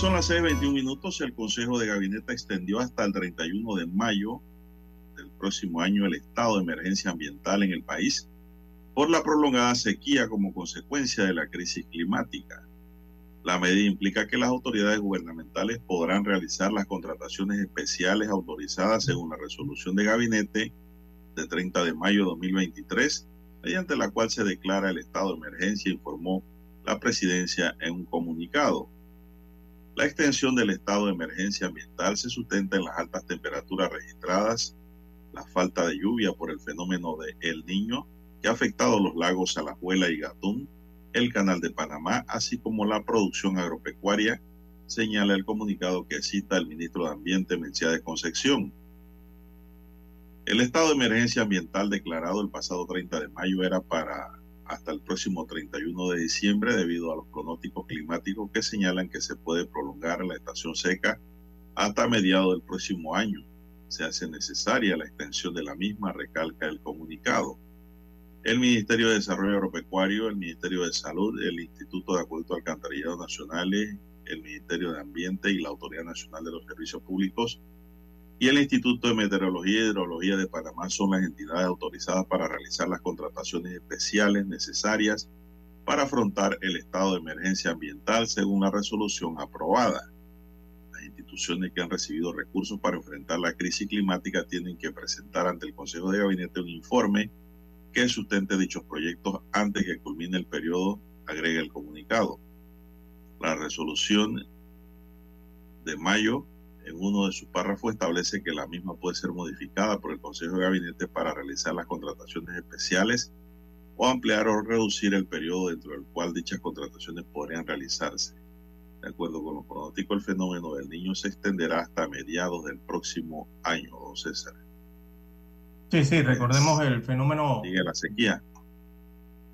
[SPEAKER 1] Son las 6:21 minutos. El Consejo de Gabinete extendió hasta el 31 de mayo del próximo año el estado de emergencia ambiental en el país por la prolongada sequía como consecuencia de la crisis climática. La medida implica que las autoridades gubernamentales podrán realizar las contrataciones especiales autorizadas según la resolución de gabinete de 30 de mayo de 2023, mediante la cual se declara el estado de emergencia, informó la presidencia en un comunicado. La extensión del estado de emergencia ambiental se sustenta en las altas temperaturas registradas, la falta de lluvia por el fenómeno de El Niño, que ha afectado los lagos Alajuela y Gatún, el canal de Panamá, así como la producción agropecuaria, señala el comunicado que cita el ministro de Ambiente, de Concepción. El estado de emergencia ambiental declarado el pasado 30 de mayo era para hasta el próximo 31 de diciembre debido a los pronósticos climáticos que señalan que se puede prolongar la estación seca hasta mediados del próximo año. se hace necesaria la extensión de la misma, recalca el comunicado. El Ministerio de Desarrollo Agropecuario, el Ministerio de Salud, el Instituto de Acueducto Alcantarillado Nacionales, el Ministerio de Ambiente y la Autoridad Nacional de los Servicios Públicos y el Instituto de Meteorología y Hidrología de Panamá son las entidades autorizadas para realizar las contrataciones especiales necesarias para afrontar el estado de emergencia ambiental según la resolución aprobada. Las instituciones que han recibido recursos para enfrentar la crisis climática tienen que presentar ante el Consejo de Gabinete un informe que sustente dichos proyectos antes que culmine el periodo, agrega el comunicado. La resolución de mayo en uno de sus párrafos establece que la misma puede ser modificada por el Consejo de Gabinete para realizar las contrataciones especiales o ampliar o reducir el periodo dentro del cual dichas contrataciones podrían realizarse. De acuerdo con los pronósticos, el fenómeno del niño se extenderá hasta mediados del próximo año, don César.
[SPEAKER 6] Sí, sí, recordemos el fenómeno...
[SPEAKER 1] Sigue la sequía.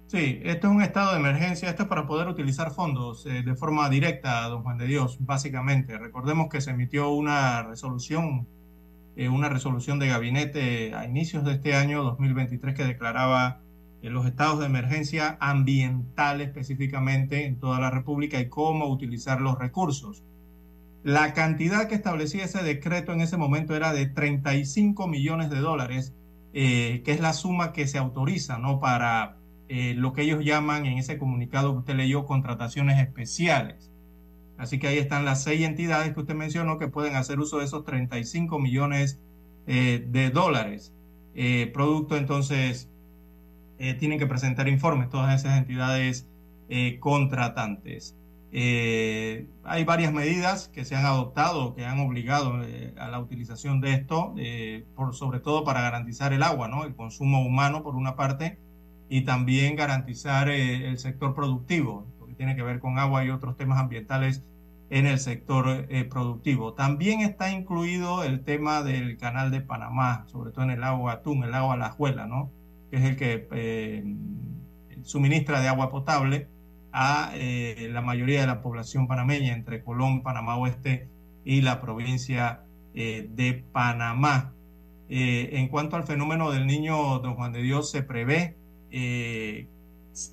[SPEAKER 6] Sí, esto es un estado de emergencia, esto es para poder utilizar fondos eh, de forma directa, don Juan de Dios, básicamente. Recordemos que se emitió una resolución, eh, una resolución de gabinete a inicios de este año 2023 que declaraba eh, los estados de emergencia ambiental específicamente en toda la República y cómo utilizar los recursos. La cantidad que establecía ese decreto en ese momento era de 35 millones de dólares, que es la suma que se autoriza ¿no? para eh, lo que ellos llaman en ese comunicado que usted leyó contrataciones especiales. Así que ahí están las seis entidades que usted mencionó que pueden hacer uso de esos 35 millones eh, de dólares. Eh, producto entonces, tienen que presentar informes todas esas entidades contratantes. hay varias medidas que se han adoptado, que han obligado a la utilización de esto, sobre todo para garantizar el agua, ¿no? el consumo humano por una parte, y también garantizar eh, el sector productivo, lo que tiene que ver con agua y otros temas ambientales en el sector eh, productivo. También está incluido el tema del canal de Panamá, sobre todo en el agua Atún, el agua Lajuela, ¿no? que es el que eh, suministra de agua potable a la mayoría de la población panameña entre Colón, Panamá Oeste y la provincia de Panamá. en cuanto al fenómeno del niño Don Juan de Dios, se prevé eh,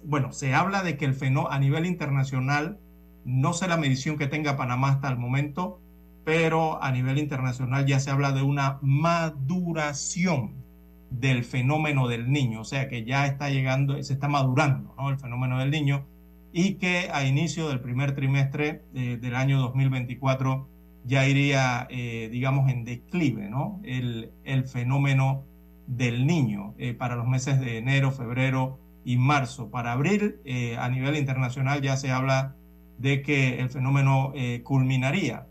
[SPEAKER 6] bueno, se habla de que el fenómeno a nivel internacional, no sé la medición que tenga Panamá hasta el momento, pero a nivel internacional ya se habla de una maduración del fenómeno del niño, o sea que ya está llegando, se está madurando el fenómeno del niño y que a inicio del primer trimestre del año 2024 ya iría, eh, digamos, en declive ¿no? el fenómeno del niño eh, para los meses de enero, febrero y marzo. Para abril, eh, a nivel internacional ya se habla de que el fenómeno eh, culminaría.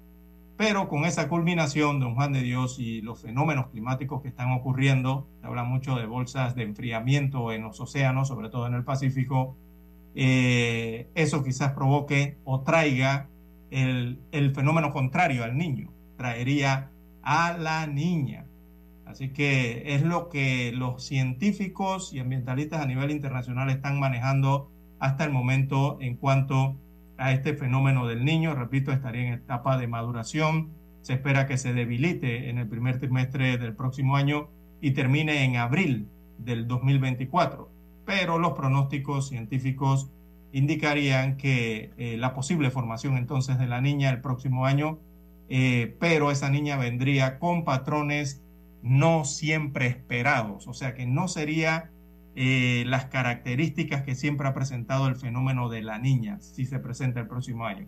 [SPEAKER 6] Pero con esa culminación, don Juan de Dios, y los fenómenos climáticos que están ocurriendo, se habla mucho de bolsas de enfriamiento en los océanos, sobre todo en el Pacífico, eso quizás provoque o traiga el, el fenómeno contrario al niño, traería a la niña. Así que es lo que los científicos y ambientalistas a nivel internacional están manejando hasta el momento en cuanto a este fenómeno del niño. Repito, estaría en etapa de maduración. Se espera que se debilite en el primer trimestre del próximo año y termine en abril del 2024. Pero los pronósticos científicos indicarían que eh, la posible formación entonces de la niña el próximo año, eh, pero esa niña vendría con patrones no siempre esperados, o sea que no sería eh, las características que siempre ha presentado el fenómeno de la niña si se presenta el próximo año.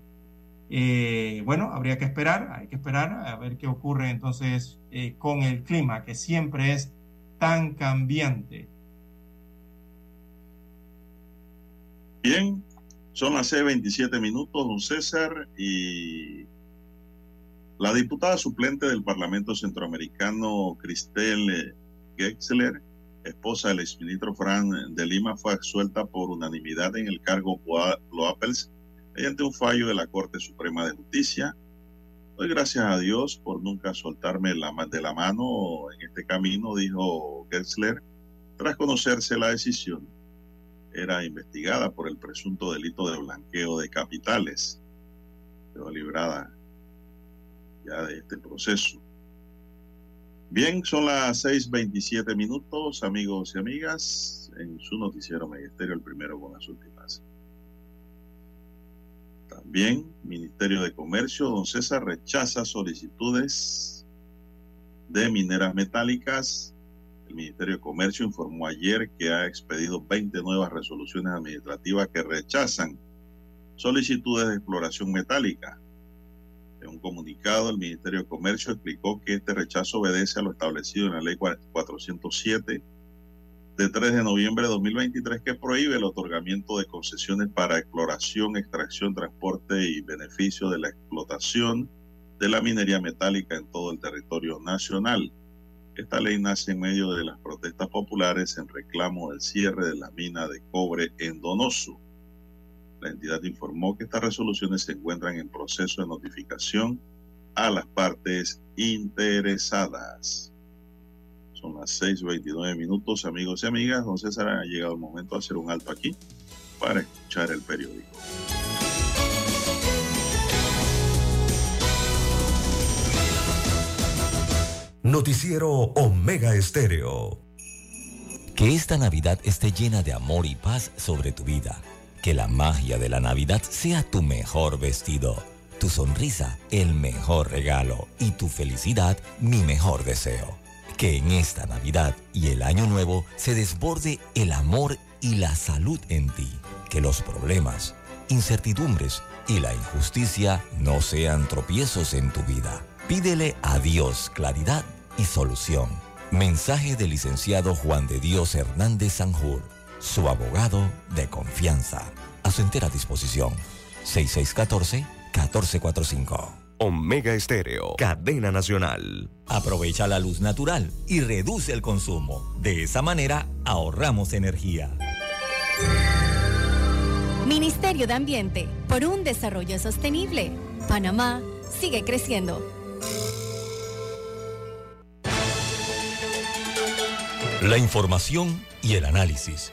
[SPEAKER 6] Eh, bueno, habría que esperar, hay que esperar a ver qué ocurre entonces eh, con el clima, que siempre es tan cambiante.
[SPEAKER 1] Bien, son las 6:27 minutos, don César, y la diputada suplente del Parlamento Centroamericano, Cristel Gexler, esposa del exministro Fran de Lima, fue absuelta por unanimidad en el cargo Loapels mediante un fallo de la Corte Suprema de Justicia. Doy gracias a Dios por nunca soltarme de la mano en este camino, dijo Gexler, tras conocerse la decisión. Era investigada por el presunto delito de blanqueo de capitales. Quedó librada ya de este proceso. Bien, son las 6:27 minutos, amigos y amigas, en su noticiero Magisterio, el primero con las últimas. También, Ministerio de Comercio, don César rechaza solicitudes de mineras metálicas. El Ministerio de Comercio informó ayer que ha expedido 20 nuevas resoluciones administrativas que rechazan solicitudes de exploración metálica. En un comunicado, el Ministerio de Comercio explicó que este rechazo obedece a lo establecido en la Ley 407 de 3 de noviembre de 2023 que prohíbe el otorgamiento de concesiones para exploración, extracción, transporte y beneficio de la explotación de la minería metálica en todo el territorio nacional. Esta ley nace en medio de las protestas populares en reclamo del cierre de la mina de cobre en Donoso. La entidad informó que estas resoluciones se encuentran en proceso de notificación a las partes interesadas. Son las 6:29 minutos, amigos y amigas. Entonces ha llegado el momento de hacer un alto aquí para escuchar el periódico.
[SPEAKER 4] Noticiero Omega Estéreo.
[SPEAKER 2] Que esta Navidad esté llena de amor y paz sobre tu vida. Que la magia de la Navidad sea tu mejor vestido, tu sonrisa el mejor regalo y tu felicidad mi mejor deseo. Que en esta Navidad y el Año Nuevo se desborde el amor y la salud en ti. Que los problemas, incertidumbres y la injusticia no sean tropiezos en tu vida. Pídele a Dios claridad y solución. Mensaje del licenciado Juan de Dios Hernández Sanjur, su abogado de confianza. A su entera disposición. 6614-1445.
[SPEAKER 4] Omega Estéreo, cadena nacional.
[SPEAKER 2] Aprovecha la luz natural y reduce el consumo. De esa manera ahorramos energía.
[SPEAKER 9] Ministerio de Ambiente, por un desarrollo sostenible. Panamá sigue creciendo.
[SPEAKER 2] La información y el análisis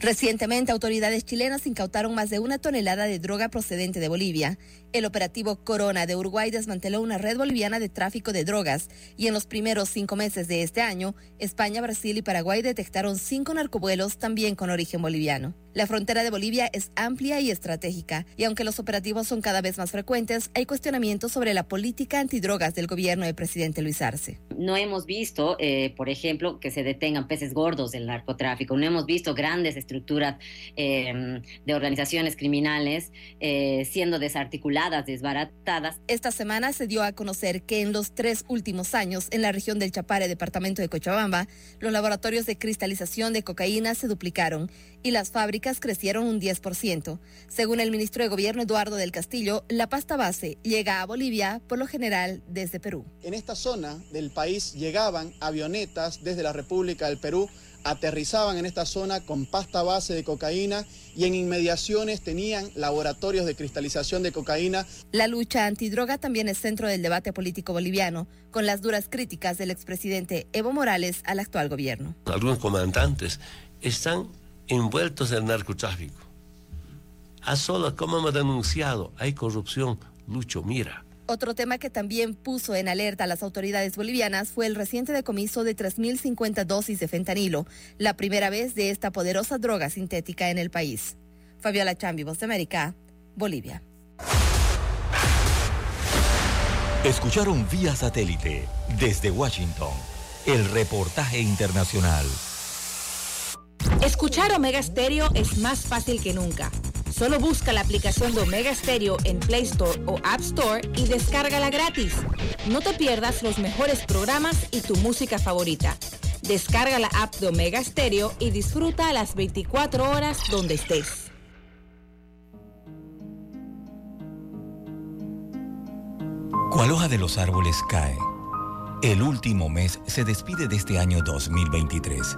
[SPEAKER 5] Recientemente, autoridades chilenas incautaron más de una tonelada de droga procedente de Bolivia. El operativo Corona de Uruguay desmanteló una red boliviana de tráfico de drogas y en los primeros cinco meses de este año, España, Brasil y Paraguay detectaron cinco narcovuelos también con origen boliviano. La frontera de Bolivia es amplia y estratégica, y aunque los operativos son cada vez más frecuentes, hay cuestionamientos sobre la política antidrogas del gobierno del presidente Luis Arce.
[SPEAKER 10] No hemos visto, eh, por ejemplo, que se detengan peces gordos del narcotráfico, no hemos visto grandes estructuras eh, de organizaciones criminales eh, siendo desarticuladas, desbaratadas.
[SPEAKER 5] Esta semana se dio a conocer que en los tres últimos años, en la región del Chapare, departamento de Cochabamba, los laboratorios de cristalización de cocaína se duplicaron y las fábricas crecieron un 10%. Según el ministro de Gobierno Eduardo del Castillo, la pasta base llega a Bolivia por lo general desde Perú.
[SPEAKER 11] En esta zona del país llegaban avionetas desde la República del Perú, aterrizaban en esta zona con pasta base de cocaína y en inmediaciones tenían laboratorios de cristalización de cocaína.
[SPEAKER 5] La lucha antidroga también es centro del debate político boliviano, con las duras críticas del expresidente Evo Morales al actual gobierno.
[SPEAKER 12] Algunos comandantes están envueltos en el narcotráfico. A solas, como hemos denunciado, hay corrupción. Lucho, mira.
[SPEAKER 5] Otro tema que también puso en alerta a las autoridades bolivianas fue el reciente decomiso de 3.050 dosis de fentanilo, la primera vez de esta poderosa droga sintética en el país. Fabiola Chambi, Voz de América, Bolivia.
[SPEAKER 2] Escucharon vía satélite desde Washington el reportaje internacional.
[SPEAKER 5] Escuchar Omega Stereo es más fácil que nunca. Solo busca la aplicación de Omega Stereo en Play Store o App Store y descárgala gratis. No te pierdas los mejores programas y tu música favorita. Descarga la app de Omega Stereo y disfruta a las 24 horas donde estés.
[SPEAKER 2] Cual hoja de los árboles cae. El último mes se despide de este año 2023,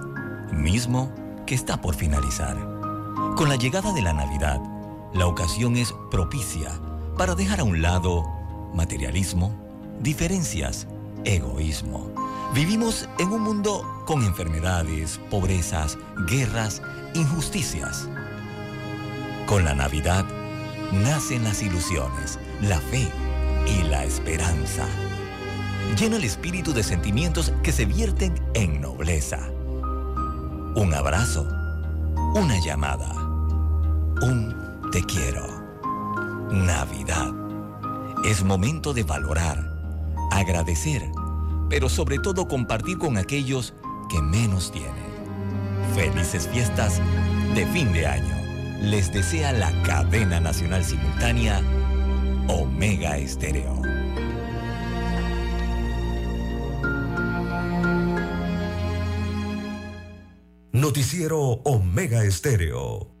[SPEAKER 2] mismo que está por finalizar. Con la llegada de la Navidad, la ocasión es propicia para dejar a un lado materialismo, diferencias, egoísmo. Vivimos en un mundo con enfermedades, pobrezas, guerras, injusticias. Con la Navidad nacen las ilusiones, la fe y la esperanza. Llena el espíritu de sentimientos que se vierten en nobleza. Un abrazo, una llamada, un te quiero. Navidad. Es momento de valorar, agradecer, pero sobre todo compartir con aquellos que menos tienen. Felices fiestas de fin de año. Les desea la cadena nacional simultánea Omega Estéreo.
[SPEAKER 4] Noticiero Omega Estéreo.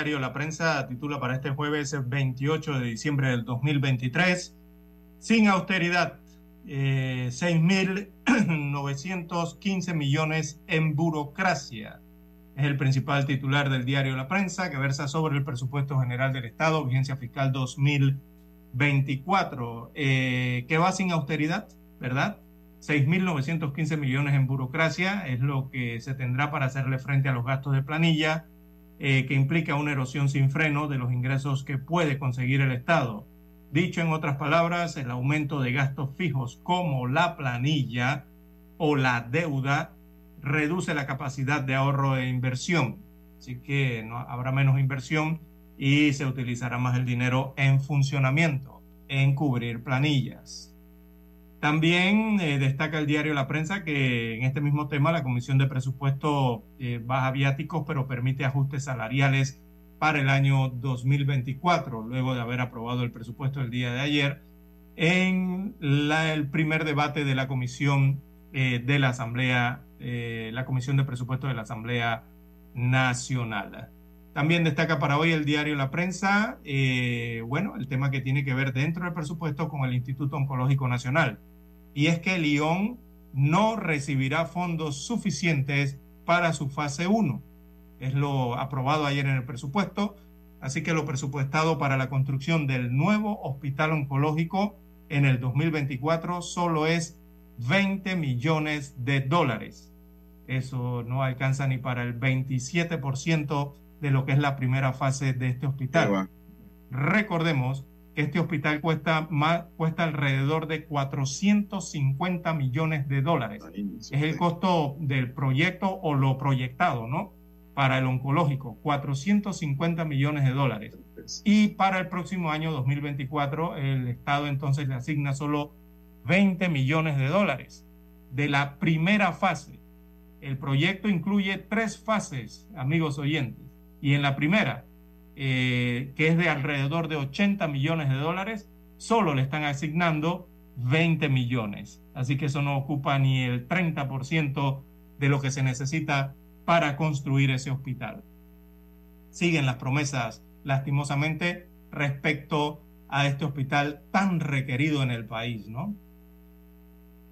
[SPEAKER 6] Diario La Prensa titula para este jueves 28 de diciembre del 2023, sin austeridad, eh, 6.915 millones en burocracia. Es el principal titular del diario La Prensa que versa sobre el presupuesto general del Estado, vigencia fiscal 2024, eh, que va sin austeridad, ¿verdad? 6.915 millones en burocracia es lo que se tendrá para hacerle frente a los gastos de planilla, eh, que implica una erosión sin freno de los ingresos que puede conseguir el Estado. Dicho en otras palabras, el aumento de gastos fijos como la planilla o la deuda reduce la capacidad de ahorro e inversión. Así que no, habrá menos inversión y se utilizará más el dinero en funcionamiento, en cubrir planillas. También eh, destaca el diario La Prensa que en este mismo tema la Comisión de Presupuesto eh, baja viáticos, pero permite ajustes salariales para el año 2024, luego de haber aprobado el presupuesto el día de ayer en el primer debate de la Comisión eh, de la Asamblea, la Comisión de Presupuesto de la Asamblea Nacional. También destaca para hoy el diario La Prensa, bueno, el tema que tiene que ver dentro del presupuesto con el Instituto Oncológico Nacional y es que Lyon no recibirá fondos suficientes para su fase 1. Es lo aprobado ayer en el presupuesto, así que lo presupuestado para la construcción del nuevo hospital oncológico en el 2024 solo es 20 millones de dólares. Eso no alcanza ni para el 27% de lo que es la primera fase de este hospital. Recordemos este hospital cuesta, más, cuesta alrededor de 450 millones de dólares. Es el costo del proyecto o lo proyectado, ¿no? Para el oncológico, 450 millones de dólares. Y para el próximo año 2024, el Estado entonces le asigna solo 20 millones de dólares de la primera fase. El proyecto incluye tres fases, amigos oyentes. Y en la primera, eh, que es de alrededor de 80 millones de dólares, solo le están asignando 20 millones. Así que eso no ocupa ni el 30% de lo que se necesita para construir ese hospital. Siguen las promesas, lastimosamente, respecto a este hospital tan requerido en el país, ¿no?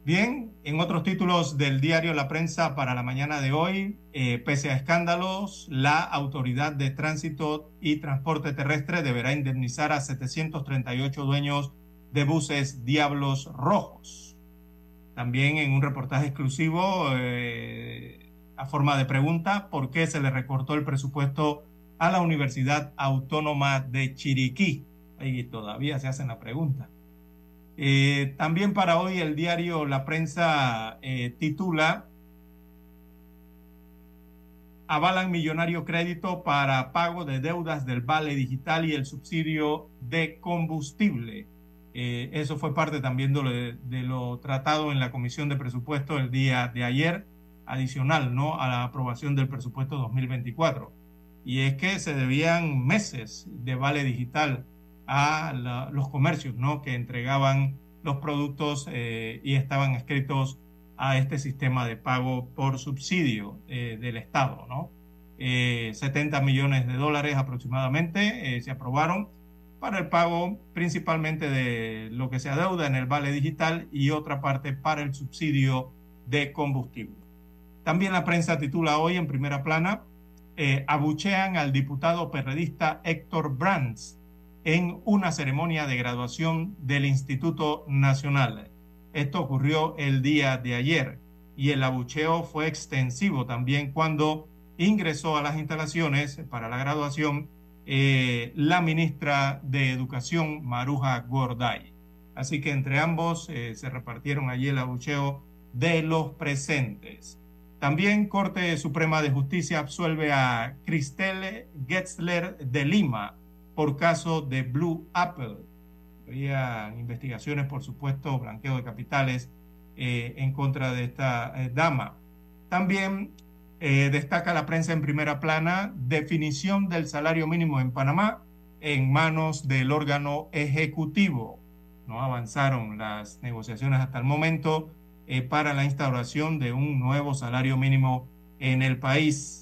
[SPEAKER 6] Bien, en otros títulos del diario La Prensa para la mañana de hoy, eh, pese a escándalos, la Autoridad de Tránsito y Transporte Terrestre deberá indemnizar a 738 dueños de buses Diablos Rojos. También en un reportaje exclusivo, eh, a forma de pregunta, ¿por qué se le recortó el presupuesto a la Universidad Autónoma de Chiriquí. Y todavía se hacen la pregunta. Eh, también para hoy el diario La Prensa eh, titula Avalan millonario crédito para pago de deudas del Vale Digital y el subsidio de combustible. Eh, eso fue parte también de lo, de lo, tratado en la Comisión de Presupuesto el día de ayer, adicional ¿no? a la aprobación del presupuesto 2024. Y es que se debían meses de Vale Digital a la, los comercios ¿no? que entregaban los productos eh, y estaban escritos a este sistema de pago por subsidio eh, del Estado. ¿no? 70 eh, millones de dólares aproximadamente se aprobaron para el pago principalmente de lo que se adeuda en el vale digital y otra parte para el subsidio de combustible. También la prensa titula hoy en primera plana, abuchean al diputado perredista Héctor Brands en una ceremonia de graduación del Instituto Nacional. Esto ocurrió el día de ayer y el abucheo fue extensivo también cuando ingresó a las instalaciones para la graduación eh, la ministra de Educación, Maruja Gorday. Así que entre ambos eh, se repartieron allí el abucheo de los presentes. También Corte Suprema de Justicia absuelve a Cristel Getzler de Lima por caso de Blue Apple. Había investigaciones, por supuesto, blanqueo de capitales eh, en contra de esta eh, dama. También eh, destaca la prensa en primera plana definición del salario mínimo en Panamá en manos del órgano ejecutivo. No avanzaron las negociaciones hasta el momento para la instauración de un nuevo salario mínimo en el país.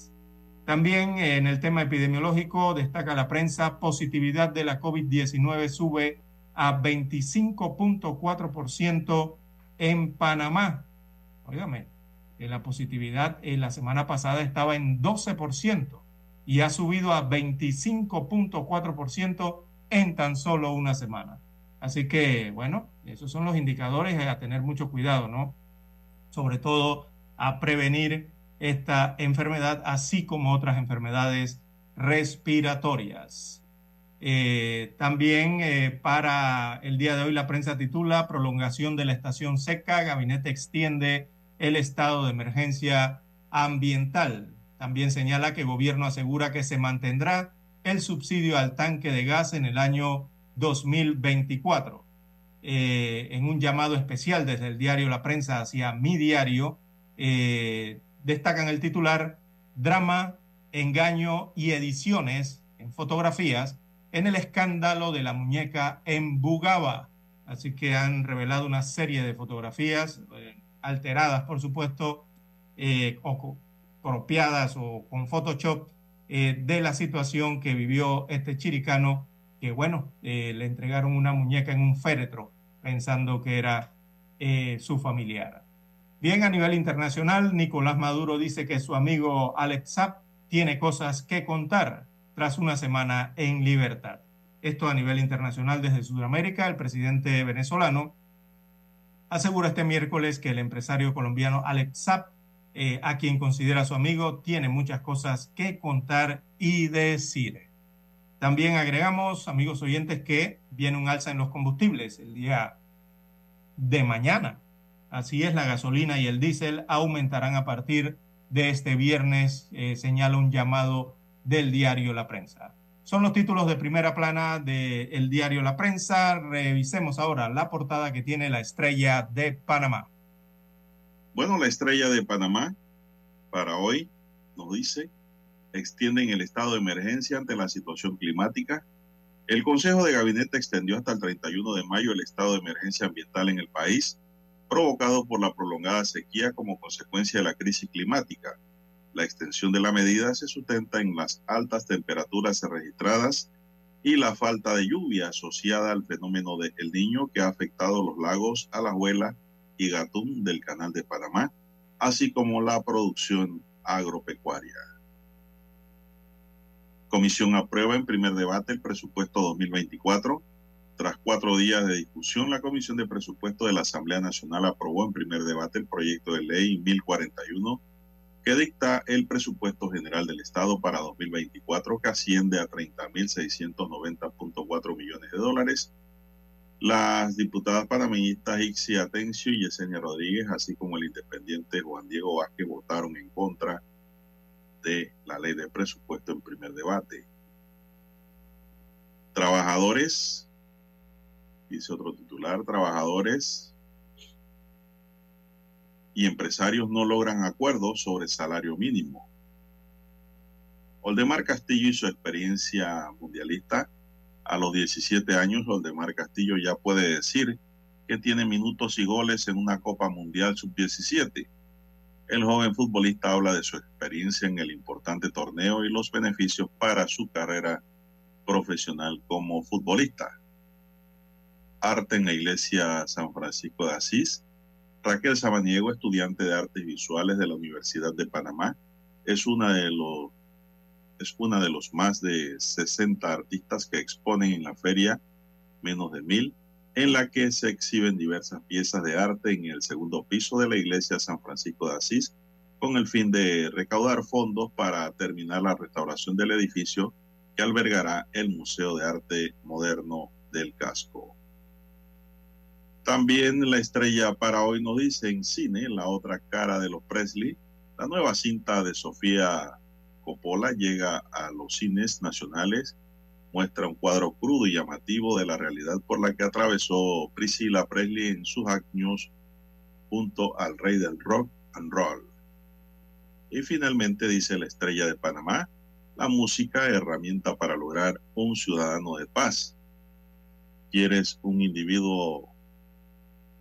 [SPEAKER 6] También en el tema epidemiológico destaca la prensa, positividad de la COVID-19 sube a 25.4% en Panamá. Óigame, la positividad en la semana pasada estaba en 12% y ha subido a 25.4% en tan solo una semana. Así que, bueno, esos son los indicadores a tener mucho cuidado, ¿no? Sobre todo a prevenir esta enfermedad, así como otras enfermedades respiratorias. Eh, también eh, para el día de hoy la prensa titula Prolongación de la estación seca, gabinete extiende el estado de emergencia ambiental. También señala que el gobierno asegura que se mantendrá el subsidio al tanque de gas en el año 2024. Eh, en un llamado especial desde el diario La Prensa hacia mi diario, destacan el titular Drama, engaño y ediciones en fotografías en el escándalo de la muñeca en Bugaba. Así que han revelado una serie de fotografías eh, alteradas, por supuesto, eh, o copiadas o con Photoshop eh, de la situación que vivió este chiricano, que bueno, le entregaron una muñeca en un féretro pensando que era su familiar. Bien, a nivel internacional, Nicolás Maduro dice que su amigo Alex Zapp tiene cosas que contar tras una semana en libertad. Esto a nivel internacional desde Sudamérica, el presidente venezolano asegura este miércoles que el empresario colombiano Alex Zapp, eh, a quien considera su amigo, tiene muchas cosas que contar y decir. También agregamos, amigos oyentes, que viene un alza en los combustibles el día de mañana. Así es, la gasolina y el diésel aumentarán a partir de este viernes, eh, señala un llamado del diario La Prensa. Son los títulos de primera plana del diario La Prensa. Revisemos ahora la portada que tiene la estrella de Panamá.
[SPEAKER 1] Bueno, la estrella de Panamá para hoy nos dice, extienden el estado de emergencia ante la situación climática. El Consejo de Gabinete extendió hasta el 31 de mayo el estado de emergencia ambiental en el país provocado por la prolongada sequía como consecuencia de la crisis climática. La extensión de la medida se sustenta en las altas temperaturas registradas y la falta de lluvia asociada al fenómeno de El Niño que ha afectado los lagos Alajuela y Gatún del Canal de Panamá, así como la producción agropecuaria. Comisión aprueba en primer debate el presupuesto 2024 tras cuatro días de discusión, la Comisión de Presupuesto de la Asamblea Nacional aprobó en primer debate el proyecto de ley 1041 que dicta el presupuesto general del Estado para 2024, que asciende a 30.690.4 millones de dólares. Las diputadas panameñistas Ixi Atencio y Yesenia Rodríguez, así como el independiente Juan Diego Vázquez, votaron en contra de la ley de presupuesto en primer debate. Trabajadores, dice otro titular, trabajadores y empresarios no logran acuerdos sobre salario mínimo. Oldemar Castillo y su experiencia mundialista. A los 17 años, Oldemar Castillo ya puede decir que tiene minutos y goles en una Copa Mundial Sub-17. El joven futbolista habla de su experiencia en el importante torneo y los beneficios para su carrera profesional como futbolista. Arte en la iglesia San Francisco de Asís Raquel Sabaniego, estudiante de artes visuales de la Universidad de Panamá, es una de los es una de los más de 60 artistas que exponen en la feria menos de mil, en la que se exhiben diversas piezas de arte en el segundo piso de la iglesia San Francisco de Asís, con el fin de recaudar fondos para terminar la restauración del edificio que albergará el Museo de Arte Moderno del Casco. También la estrella para hoy nos dice en cine, la otra cara de los Presley. La nueva cinta de Sofía Coppola llega a los cines nacionales, muestra un cuadro crudo y llamativo de la realidad por la que atravesó Priscilla Presley en sus años junto al rey del rock and roll. Y finalmente dice la estrella de Panamá, la música herramienta para lograr un ciudadano de paz. ¿Quieres un individuo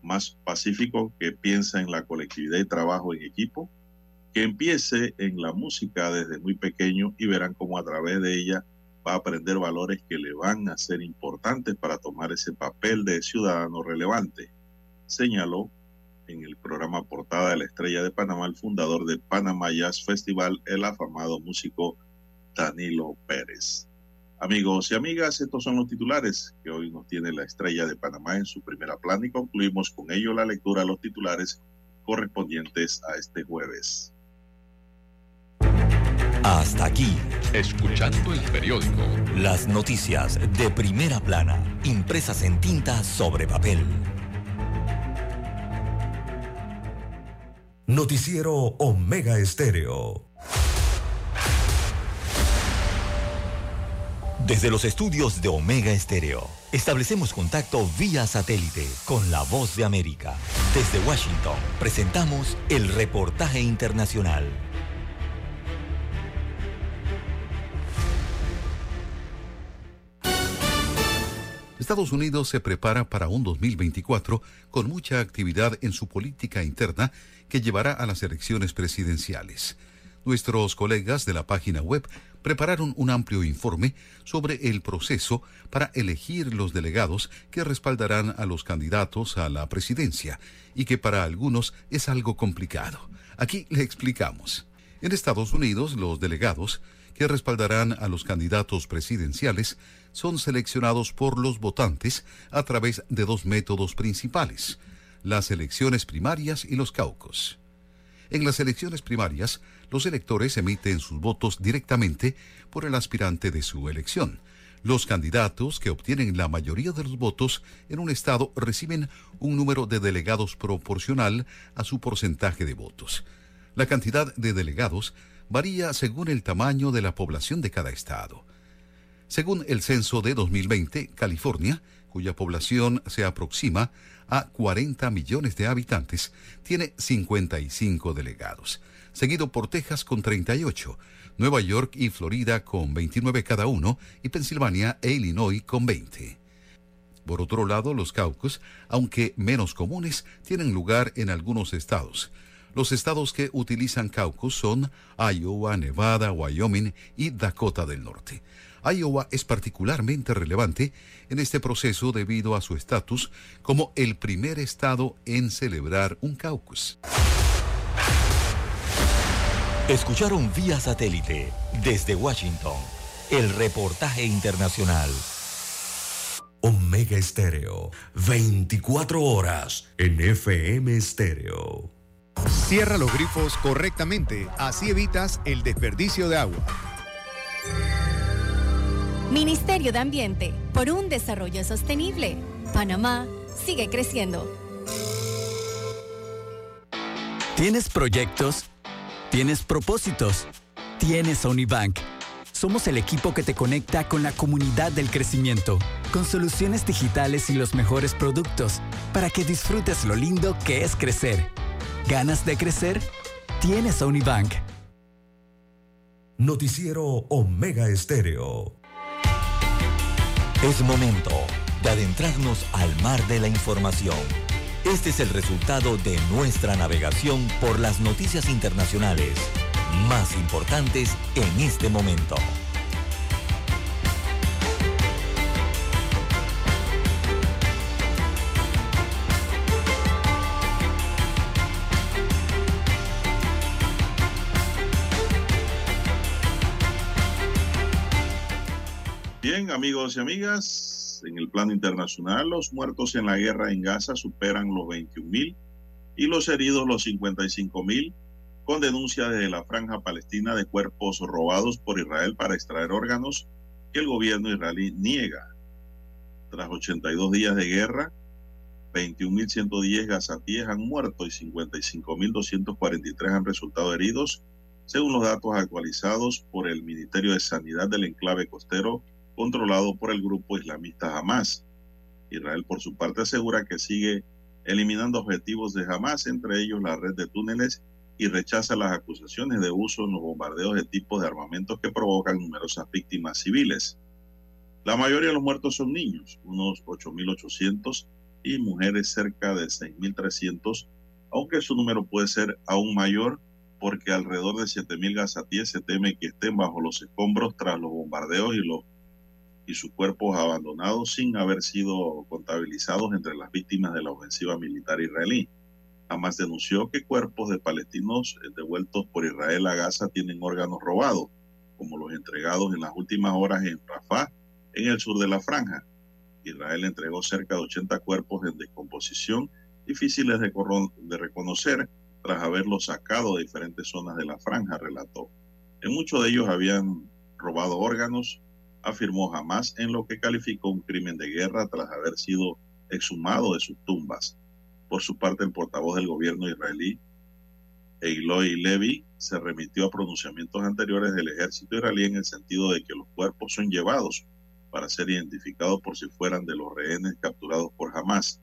[SPEAKER 1] más pacífico, que piensa en la colectividad y trabajo en equipo, que empiece en la música desde muy pequeño y verán cómo a través de ella va a aprender valores que le van a ser importantes para tomar ese papel de ciudadano relevante, señaló en el programa Portada de la Estrella de Panamá el fundador de Panamá Jazz Festival, el afamado músico Danilo Pérez. Amigos y amigas, estos son los titulares que hoy nos tiene la estrella de Panamá en su primera plana y concluimos con ello la lectura de los titulares correspondientes a este jueves.
[SPEAKER 2] Hasta aquí,
[SPEAKER 13] escuchando el periódico.
[SPEAKER 2] Las noticias de primera plana, impresas en tinta sobre papel.
[SPEAKER 4] Noticiero Omega Estéreo.
[SPEAKER 2] Desde los estudios de Omega Estéreo, establecemos contacto vía satélite con la voz de América. Desde Washington, presentamos el reportaje internacional.
[SPEAKER 7] Estados Unidos se prepara para un 2024 con mucha actividad en su política interna que llevará a las elecciones presidenciales. Nuestros colegas de la página web prepararon un amplio informe sobre el proceso para elegir los delegados que respaldarán a los candidatos a la presidencia y que para algunos es algo complicado. Aquí le explicamos. En Estados Unidos, los delegados que respaldarán a los candidatos presidenciales son seleccionados por los votantes a través de dos métodos principales, las elecciones primarias y los caucos. En las elecciones primarias, los electores emiten sus votos directamente por el aspirante de su elección. Los candidatos que obtienen la mayoría de los votos en un estado reciben un número de delegados proporcional a su porcentaje de votos. La cantidad de delegados varía según el tamaño de la población de cada estado. Según el censo de 2020, California, cuya población se aproxima a 40 millones de habitantes, tiene 55 delegados, seguido por Texas con 38, Nueva York y Florida con 29 cada uno y Pensilvania e Illinois con 20. Por otro lado, los caucus, aunque menos comunes, tienen lugar en algunos estados. Los estados que utilizan caucus son Iowa, Nevada, Wyoming y Dakota del Norte. Iowa es particularmente relevante en este proceso debido a su estatus como el primer estado en celebrar un caucus.
[SPEAKER 2] Escucharon vía satélite desde Washington el reportaje internacional.
[SPEAKER 4] Omega Estéreo, 24 horas en FM Estéreo.
[SPEAKER 8] Cierra los grifos correctamente, así evitas el desperdicio de agua.
[SPEAKER 9] Ministerio de Ambiente, por un desarrollo sostenible. Panamá sigue creciendo.
[SPEAKER 14] ¿Tienes proyectos? ¿Tienes propósitos? ¿Tienes Unibank? Somos el equipo que te conecta con la comunidad del crecimiento, con soluciones digitales y los mejores productos, para que disfrutes lo lindo que es crecer ¿Ganas de crecer? Tienes Unibank.
[SPEAKER 4] Noticiero Omega Estéreo.
[SPEAKER 2] Es momento de adentrarnos al mar de la información. Este es el resultado de nuestra navegación por las noticias internacionales más importantes en este momento.
[SPEAKER 1] Bien, amigos y amigas, en el plano internacional, los muertos en la guerra en Gaza superan los 21 mil y los heridos los 55 mil, con denuncia de la franja palestina de cuerpos robados por Israel para extraer órganos que el gobierno israelí niega. Tras 82 días de guerra, 21.110 gazatíes han muerto y 55.243 han resultado heridos, según los datos actualizados por el Ministerio de Sanidad del enclave costero controlado por el grupo islamista Hamas. Israel, por su parte, asegura que sigue eliminando objetivos de Hamas, entre ellos la red de túneles, y rechaza las acusaciones de uso en los bombardeos de tipos de armamentos que provocan numerosas víctimas civiles. La mayoría de los muertos son niños, unos 8.800, y mujeres cerca de 6.300, aunque su número puede ser aún mayor porque alrededor de 7.000 gazatíes se teme que estén bajo los escombros tras los bombardeos y los y sus cuerpos abandonados sin haber sido contabilizados entre las víctimas de la ofensiva militar israelí. Hamas denunció que cuerpos de palestinos devueltos por Israel a Gaza tienen órganos robados, como los entregados en las últimas horas en Rafah, en el sur de la franja. Israel entregó cerca de 80 cuerpos en descomposición, difíciles de, de reconocer tras haberlos sacado de diferentes zonas de la franja, relató. En muchos de ellos habían robado órganos, afirmó jamás en lo que calificó un crimen de guerra tras haber sido exhumado de sus tumbas. Por su parte, el portavoz del gobierno israelí, Eiloy Levy, se remitió a pronunciamientos anteriores del ejército israelí en el sentido de que los cuerpos son llevados para ser identificados por si fueran de los rehenes capturados por Hamas.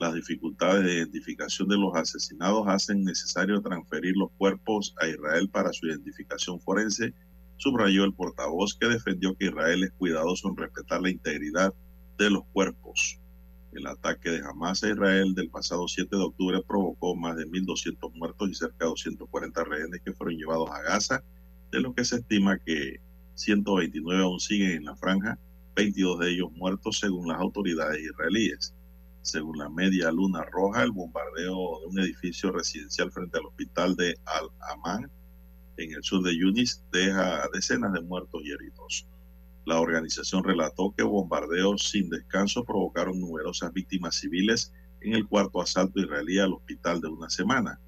[SPEAKER 1] Las dificultades de identificación de los asesinados hacen necesario transferir los cuerpos a Israel para su identificación forense subrayó el portavoz que defendió que Israel es cuidadoso en respetar la integridad de los cuerpos. El ataque de Hamas a Israel del pasado 7 de octubre provocó más de 1.200 muertos y cerca de 240 rehenes que fueron llevados a Gaza, de lo que se estima que 129 aún siguen en la franja, 22 de ellos muertos según las autoridades israelíes. Según la Media Luna Roja, el bombardeo de un edificio residencial frente al hospital de Al-Aman en el sur de Yunis deja decenas de muertos y heridos. La organización relató que bombardeos sin descanso provocaron numerosas víctimas civiles en el cuarto asalto israelí al hospital de una semana.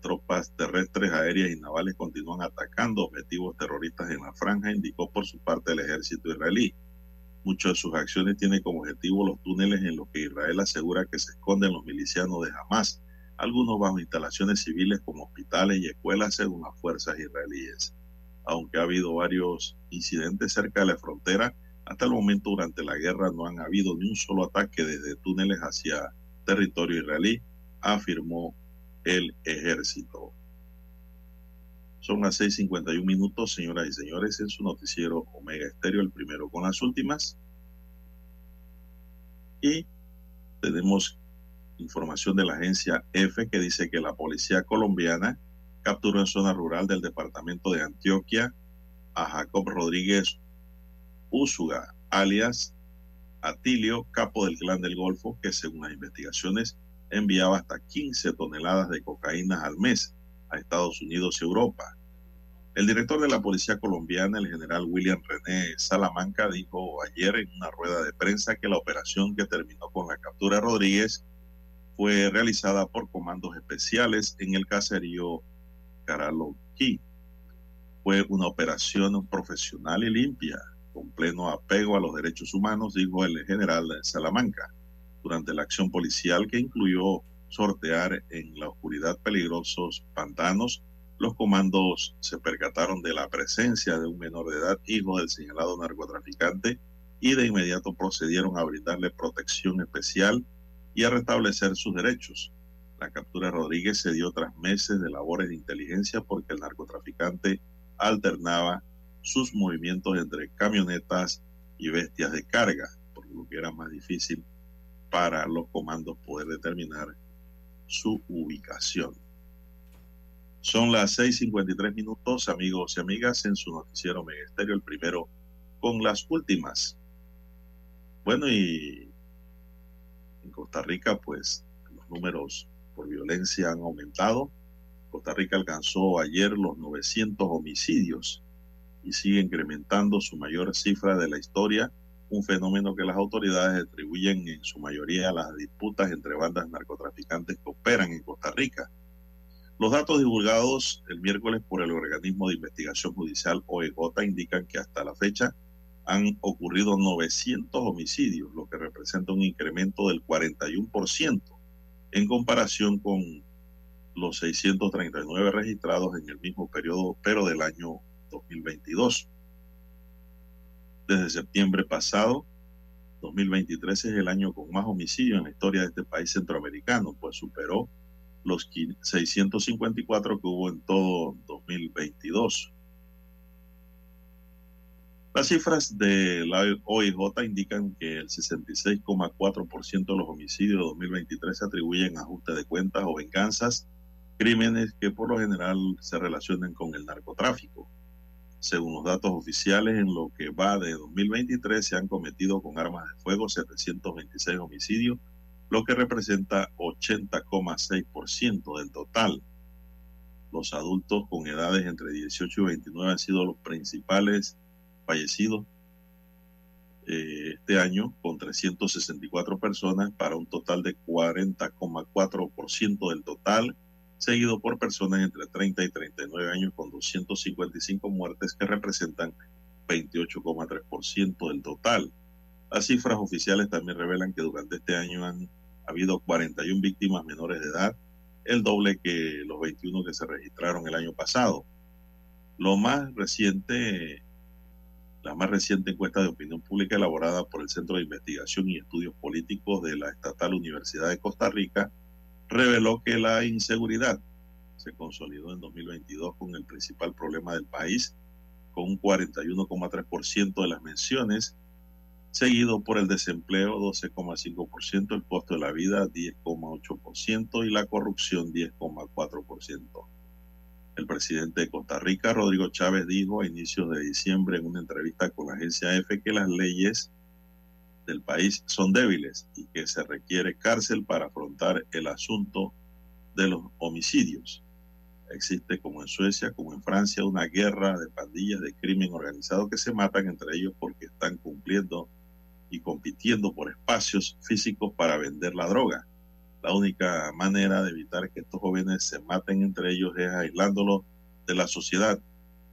[SPEAKER 1] Tropas terrestres, aéreas y navales continúan atacando objetivos terroristas en la franja, indicó por su parte el ejército israelí. Muchas de sus acciones tienen como objetivo los túneles en los que Israel asegura que se esconden los milicianos de Hamas, algunos bajo instalaciones civiles como hospitales y escuelas según las fuerzas israelíes. Aunque ha habido varios incidentes cerca de la frontera, hasta el momento durante la guerra no han habido ni un solo ataque desde túneles hacia territorio israelí, afirmó el ejército. Son las 6:51 minutos, señoras y señores, en su noticiero Omega Estéreo, el primero con las últimas. Y tenemos información de la agencia EFE que dice que la policía colombiana capturó en zona rural del departamento de Antioquia a Jacob Rodríguez Úsuga, alias Atilio, capo del clan del Golfo, que según las investigaciones enviaba hasta 15 toneladas de cocaína al mes a Estados Unidos y Europa. El director de la policía colombiana, el general William René Salamanca, dijo ayer en una rueda de prensa que la operación que terminó con la captura de Rodríguez fue realizada por comandos especiales en el caserío Caraloquí. Fue una operación profesional y limpia, con pleno apego a los derechos humanos, dijo el general Salamanca, durante la acción policial que incluyó sortear en la oscuridad peligrosos pantanos. Los comandos se percataron de la presencia de un menor de edad, hijo del señalado narcotraficante, y de inmediato procedieron a brindarle protección especial y a restablecer sus derechos. La captura de Rodríguez se dio tras meses de labores de inteligencia porque el narcotraficante alternaba sus movimientos entre camionetas y bestias de carga, por lo que era más difícil para los comandos poder determinar su ubicación. Son las 6:53 minutos, amigos y amigas, en su noticiero Megesterio, el primero con las últimas. Bueno, y Costa Rica, pues los números por violencia han aumentado. Costa Rica alcanzó ayer los 900 homicidios y sigue incrementando su mayor cifra de la historia, un fenómeno que las autoridades atribuyen en su mayoría a las disputas entre bandas narcotraficantes que operan en Costa Rica. Los datos divulgados el miércoles por el organismo de investigación judicial OEJ indican que hasta la fecha han ocurrido 900 homicidios, lo que representa un incremento del 41% en comparación con los 639 registrados en el mismo periodo, pero del año 2022. Desde septiembre pasado, 2023 es el año con más homicidios en la historia de este país centroamericano, pues superó los 654 que hubo en todo 2022. Las cifras de la OIJ indican que el 66,4% de los homicidios de 2023 se atribuyen a ajuste de cuentas o venganzas, crímenes que por lo general se relacionan con el narcotráfico. Según los datos oficiales, en lo que va de 2023 se han cometido con armas de fuego 726 homicidios, lo que representa 80,6% del total. Los adultos con edades entre 18 y 29 han sido los principales fallecidos eh, este año con 364 personas para un total de 40,4% del total, seguido por personas entre 30 y 39 años con 255 muertes que representan 28,3% del total. Las cifras oficiales también revelan que durante este año han habido 41 víctimas menores de edad, el doble que los 21 que se registraron el año pasado. Lo más reciente la más reciente encuesta de opinión pública elaborada por el Centro de Investigación y Estudios Políticos de la Estatal Universidad de Costa Rica reveló que la inseguridad se consolidó en 2022 con el principal problema del país, con un 41,3% de las menciones, seguido por el desempleo 12,5%, el costo de la vida 10,8% y la corrupción 10,4%. El presidente de Costa Rica, Rodrigo Chávez, dijo a inicios de diciembre en una entrevista con la agencia EFE que las leyes del país son débiles y que se requiere cárcel para afrontar el asunto de los homicidios. Existe, como en Suecia, como en Francia, una guerra de pandillas de crimen organizado que se matan entre ellos porque están cumpliendo y compitiendo por espacios físicos para vender la droga. La única manera de evitar que estos jóvenes se maten entre ellos es aislándolos de la sociedad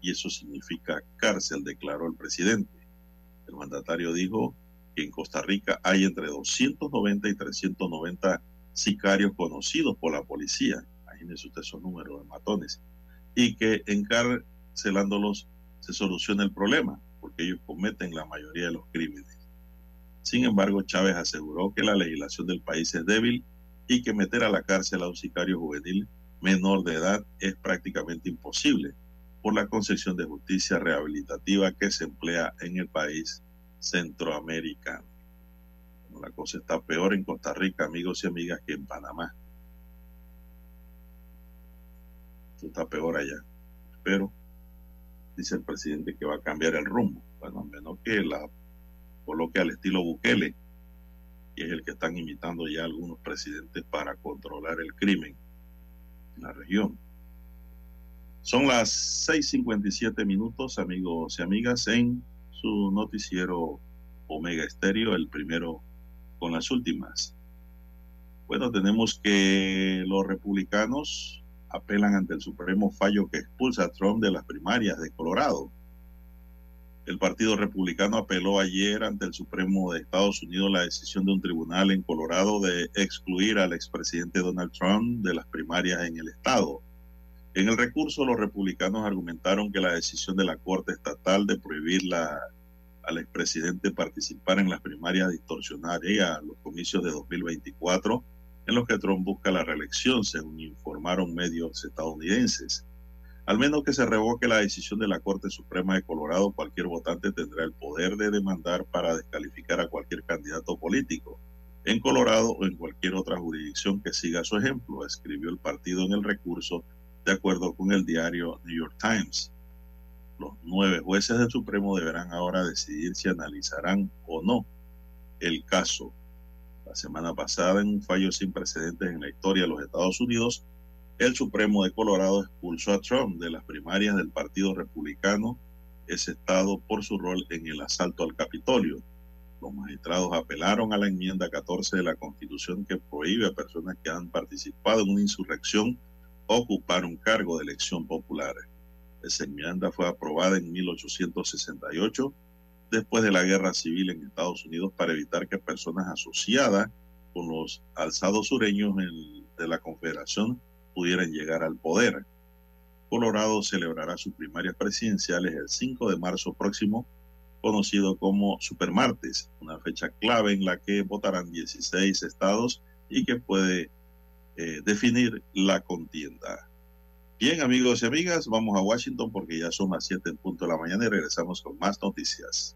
[SPEAKER 1] y eso significa cárcel, declaró el presidente. El mandatario dijo que en Costa Rica hay entre 290 y 390 sicarios conocidos por la policía. Imagínense usted esos números de matones. Y que encarcelándolos se soluciona el problema, porque ellos cometen la mayoría de los crímenes. Sin embargo, Chávez aseguró que la legislación del país es débil y que meter a la cárcel a un sicario juvenil menor de edad es prácticamente imposible por la concepción de justicia rehabilitativa que se emplea en el país centroamericano. la cosa está peor en Costa Rica, amigos y amigas, que en Panamá. Esto está peor allá. Pero dice el presidente que va a cambiar el rumbo. Bueno, menos que la coloque al estilo Bukele, y es el que están imitando ya algunos presidentes para controlar el crimen en la región. Son las 6:57 minutos, amigos y amigas, en su noticiero Omega Estéreo, el primero con las últimas. Bueno, tenemos que los republicanos apelan ante el Supremo fallo que expulsa a Trump de las primarias de Colorado. El Partido Republicano apeló ayer ante el Supremo de Estados Unidos la decisión de un tribunal en Colorado de excluir al expresidente Donald Trump de las primarias en el estado. En el recurso, los republicanos argumentaron que la decisión de la Corte Estatal de prohibir al expresidente participar en las primarias distorsionaría los comicios de 2024 en los que Trump busca la reelección, según informaron medios estadounidenses. Al menos que se revoque la decisión de la Corte Suprema de Colorado, cualquier votante tendrá el poder de demandar para descalificar a cualquier candidato político en Colorado o en cualquier otra jurisdicción que siga su ejemplo, escribió el partido en el recurso, de acuerdo con el diario New York Times. Los nueve jueces del Supremo deberán ahora decidir si analizarán o no el caso. La semana pasada, en un fallo sin precedentes en la historia de los Estados Unidos, el Supremo de Colorado expulsó a Trump de las primarias del Partido Republicano, ese estado, por su rol en el asalto al Capitolio. Los magistrados apelaron a la enmienda 14 de la Constitución que prohíbe a personas que han participado en una insurrección ocupar un cargo de elección popular. Esa enmienda fue aprobada en 1868 después de la guerra civil en Estados Unidos para evitar que personas asociadas con los alzados sureños de la Confederación pudieran llegar al poder. Colorado celebrará sus primarias presidenciales el 5 de marzo próximo, conocido como Supermartes, una fecha clave en la que votarán 16 estados y que puede eh, definir la contienda. Bien, amigos y amigas, vamos a Washington porque ya son las 7 en punto de la mañana y regresamos con más noticias.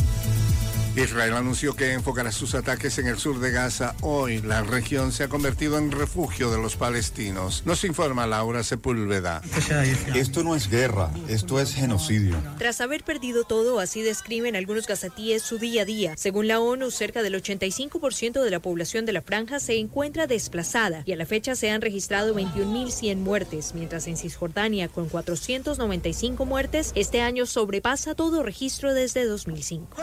[SPEAKER 15] Israel anunció que enfocará sus ataques en el sur de Gaza hoy. La región se ha convertido en refugio de los palestinos. Nos informa Laura Sepúlveda.
[SPEAKER 16] Esto no es guerra, esto es genocidio.
[SPEAKER 17] Tras haber perdido todo, así describen algunos gazatíes su día a día. Según la ONU, cerca del 85% de la población de la franja se encuentra desplazada y a la fecha se han registrado 21.100 muertes, mientras en Cisjordania, con 495 muertes, este año sobrepasa todo registro desde 2005.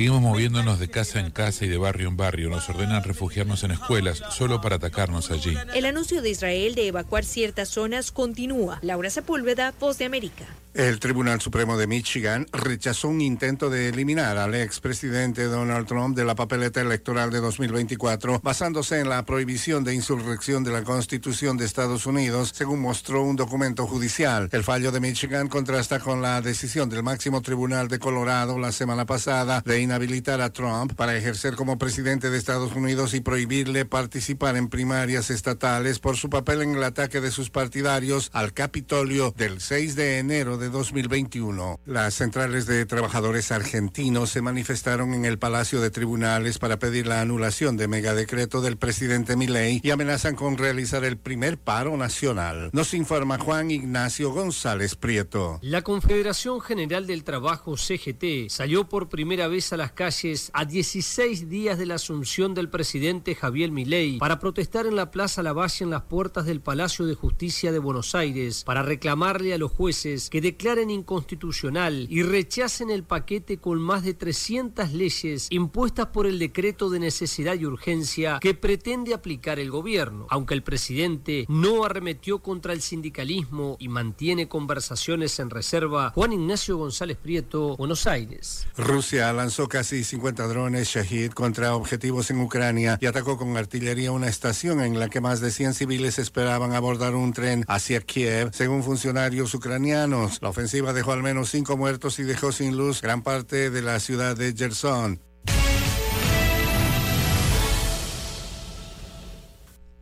[SPEAKER 18] Seguimos moviéndonos de casa en casa y de barrio en barrio. Nos ordenan refugiarnos en escuelas solo para atacarnos allí.
[SPEAKER 17] El anuncio de Israel de evacuar ciertas zonas continúa. Laura Sepúlveda, Voz de América.
[SPEAKER 15] El Tribunal Supremo de Michigan rechazó un intento de eliminar al expresidente Donald Trump de la papeleta electoral de 2024 basándose en la prohibición de insurrección de la Constitución de Estados Unidos, según mostró un documento judicial. El fallo de Michigan contrasta con la decisión del máximo tribunal de Colorado la semana pasada de inhabilitar a Trump para ejercer como presidente de Estados Unidos y prohibirle participar en primarias estatales por su papel en el ataque de sus partidarios al Capitolio del 6 de enero de 2021. Las centrales de trabajadores argentinos se manifestaron en el Palacio de Tribunales para pedir la anulación de megadecreto del presidente Milei y amenazan con realizar el primer paro nacional. Nos informa Juan Ignacio González Prieto.
[SPEAKER 19] La Confederación General del Trabajo CGT salió por primera vez a las calles a 16 días de la asunción del presidente Javier Milei para protestar en la Plaza Lavalle en las puertas del Palacio de Justicia de Buenos Aires para reclamarle a los jueces que declaren inconstitucional y rechacen el paquete con más de 300 leyes impuestas por el decreto de necesidad y urgencia que pretende aplicar el gobierno. Aunque el presidente no arremetió contra el sindicalismo y mantiene conversaciones en reserva, Juan Ignacio González Prieto, Buenos Aires.
[SPEAKER 15] Rusia lanzó casi 50 drones Shahid contra objetivos en Ucrania y atacó con artillería una estación en la que más de 100 civiles esperaban abordar un tren hacia Kiev, según funcionarios ucranianos. La ofensiva dejó al menos cinco muertos y dejó sin luz gran parte de la ciudad de Gerson.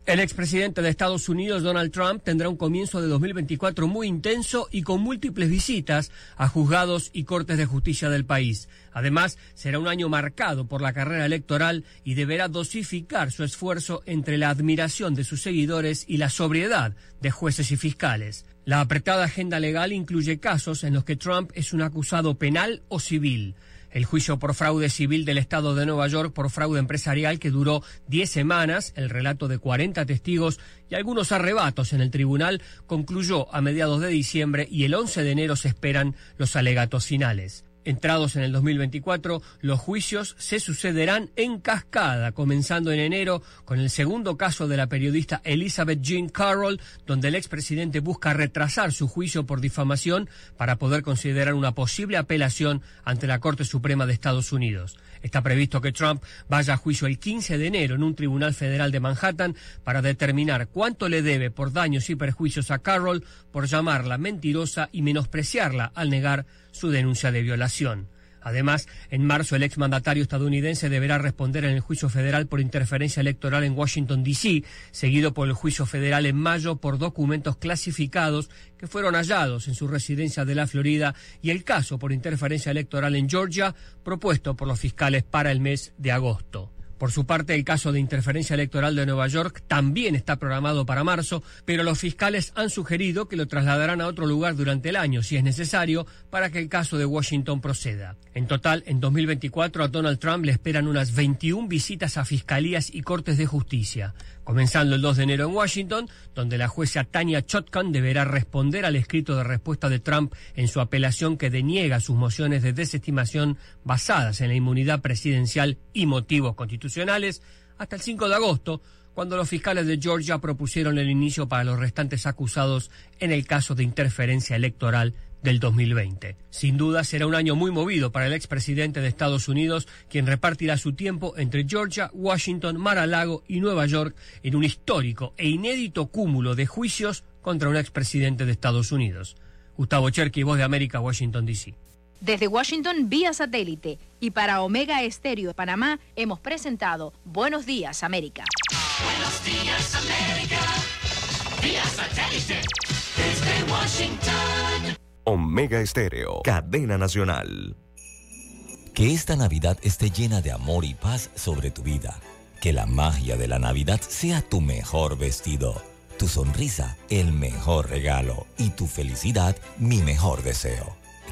[SPEAKER 20] El expresidente de Estados Unidos, Donald Trump, tendrá un comienzo de 2024 muy intenso y con múltiples visitas a juzgados y cortes de justicia del país. Además, será un año marcado por la carrera electoral y deberá dosificar su esfuerzo entre la admiración de sus seguidores y la sobriedad de jueces y fiscales. La apretada agenda legal incluye casos en los que Trump es un acusado penal o civil el juicio por fraude civil del Estado de Nueva York por fraude empresarial que duró 10 semanas, el relato de 40 testigos y algunos arrebatos en el tribunal concluyó a mediados de diciembre y el 11 de enero se esperan los alegatos finales. Entrados en el 2024, los juicios se sucederán en cascada, comenzando en enero con el segundo caso de la periodista Elizabeth Jean Carroll, donde el expresidente busca retrasar su juicio por difamación para poder considerar una posible apelación ante la Corte Suprema de Estados Unidos. Está previsto que Trump vaya a juicio el 15 de enero en un tribunal federal de Manhattan para determinar cuánto le debe por daños y perjuicios a Carroll por llamarla mentirosa y menospreciarla al negar su denuncia de violación. Además, en marzo el exmandatario estadounidense deberá responder en el juicio federal por interferencia electoral en Washington, D.C., seguido por el juicio federal en mayo por documentos clasificados que fueron hallados en su residencia de la Florida y el caso por interferencia electoral en Georgia, propuesto por los fiscales para el mes de agosto. Por su parte, el caso de interferencia electoral de Nueva York también está programado para marzo, pero los fiscales han sugerido que lo trasladarán a otro lugar durante el año, si es necesario, para que el caso de Washington proceda. En total, en 2024 a Donald Trump le esperan unas 21 visitas a fiscalías y cortes de justicia, comenzando el 2 de enero en Washington, donde la jueza Tanya Chotkan deberá responder al escrito de respuesta de Trump en su apelación que deniega sus mociones de desestimación basadas en la inmunidad presidencial y motivos constitucionales hasta el 5 de agosto, cuando los fiscales de Georgia propusieron el inicio para los restantes acusados en el caso de interferencia electoral del 2020. Sin duda será un año muy movido para el expresidente de Estados Unidos, quien repartirá su tiempo entre Georgia, Washington, Mar-a-Lago y Nueva York en un histórico e inédito cúmulo de juicios contra un expresidente de Estados Unidos. Gustavo Cherky, Voz de América, Washington, D.C.
[SPEAKER 5] Desde Washington vía satélite y para Omega Estéreo de Panamá hemos presentado Buenos Días América.
[SPEAKER 3] Buenos días, América. Vía satélite. Desde Washington.
[SPEAKER 4] Omega Estéreo, cadena nacional.
[SPEAKER 2] Que esta Navidad esté llena de amor y paz sobre tu vida. Que la magia de la Navidad sea tu mejor vestido, tu sonrisa el mejor regalo y tu felicidad mi mejor deseo.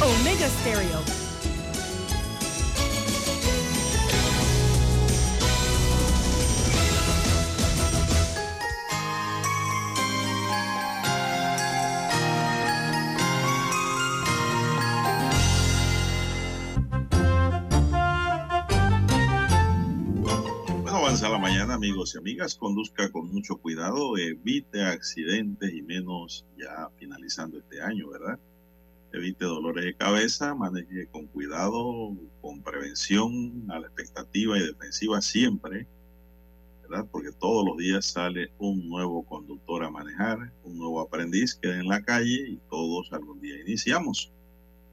[SPEAKER 5] Omega Stereo.
[SPEAKER 1] Avanza la mañana, amigos y amigas. Conduzca con mucho cuidado, evite accidentes y menos ya finalizando este año, ¿verdad? Evite dolores de cabeza, maneje con cuidado, con prevención, a la expectativa y defensiva siempre, ¿verdad? Porque todos los días sale un nuevo conductor a manejar, un nuevo aprendiz que en la calle y todos algún día iniciamos.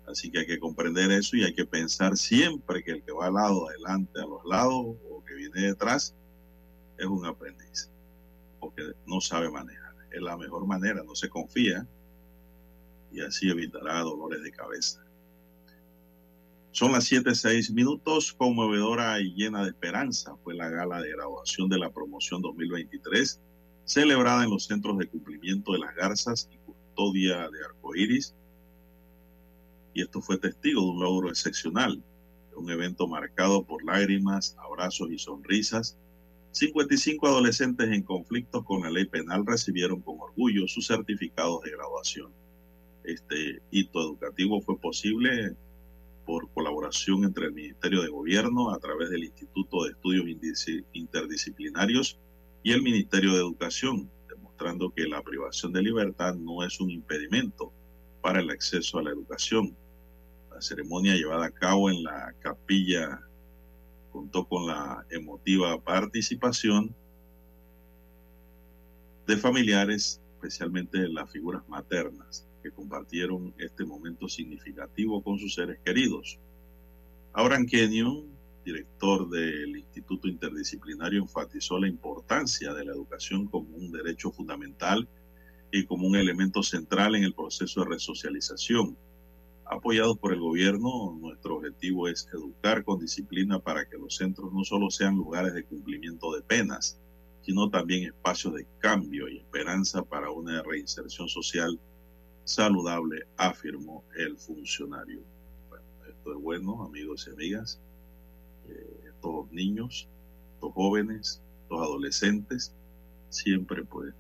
[SPEAKER 1] Así que hay que comprender eso y hay que pensar siempre que el que va al lado, adelante, a los lados o que viene detrás es un aprendiz o que no sabe manejar. Es la mejor manera, no se confía y así evitará dolores de cabeza. Son las 7:06 minutos, conmovedora y llena de esperanza fue la gala de graduación de la promoción 2023, celebrada en los centros de cumplimiento de las garzas y custodia de arcoíris y esto fue testigo de un logro excepcional, un evento marcado por lágrimas, abrazos y sonrisas. 55 adolescentes en conflictos con la ley penal recibieron con orgullo sus certificados de graduación. Este hito educativo fue posible por colaboración entre el Ministerio de Gobierno a través del Instituto de Estudios Interdisciplinarios y el Ministerio de Educación, demostrando que la privación de libertad no es un impedimento para el acceso a la educación. La ceremonia llevada a cabo en la capilla contó con la emotiva participación de familiares, especialmente las figuras maternas, que compartieron este momento significativo con sus seres queridos. Abraham Kenyon, director del Instituto Interdisciplinario, enfatizó la importancia de la educación como un derecho fundamental y como un elemento central en el proceso de resocialización. Apoyados por el gobierno, nuestro objetivo es educar con disciplina para que los centros no solo sean lugares de cumplimiento de penas, sino también espacios de cambio y esperanza para una reinserción social saludable, afirmó el funcionario. Bueno, esto es bueno, amigos y amigas. Eh, niños, estos jóvenes, estos adolescentes, siempre pues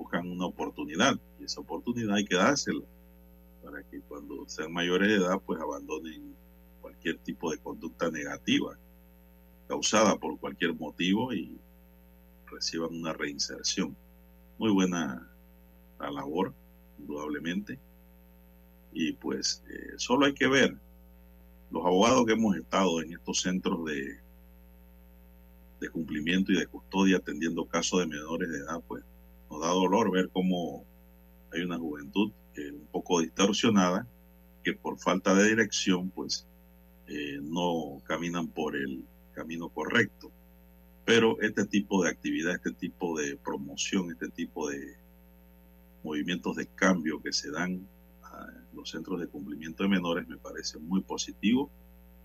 [SPEAKER 1] buscan una oportunidad y esa oportunidad hay que dársela para que cuando sean mayores de edad pues abandonen cualquier tipo de conducta negativa causada por cualquier motivo y reciban una reinserción. Muy buena la labor, indudablemente. Y pues eh, solo hay que ver los abogados que hemos estado en estos centros de, de cumplimiento y de custodia atendiendo casos de menores de edad, pues nos da dolor ver cómo hay una juventud eh, un poco distorsionada que por falta de dirección pues eh, no caminan por el camino correcto. Pero este tipo de actividad, este tipo de promoción, este tipo de movimientos de cambio que se dan a los centros de cumplimiento de menores me parece muy positivo.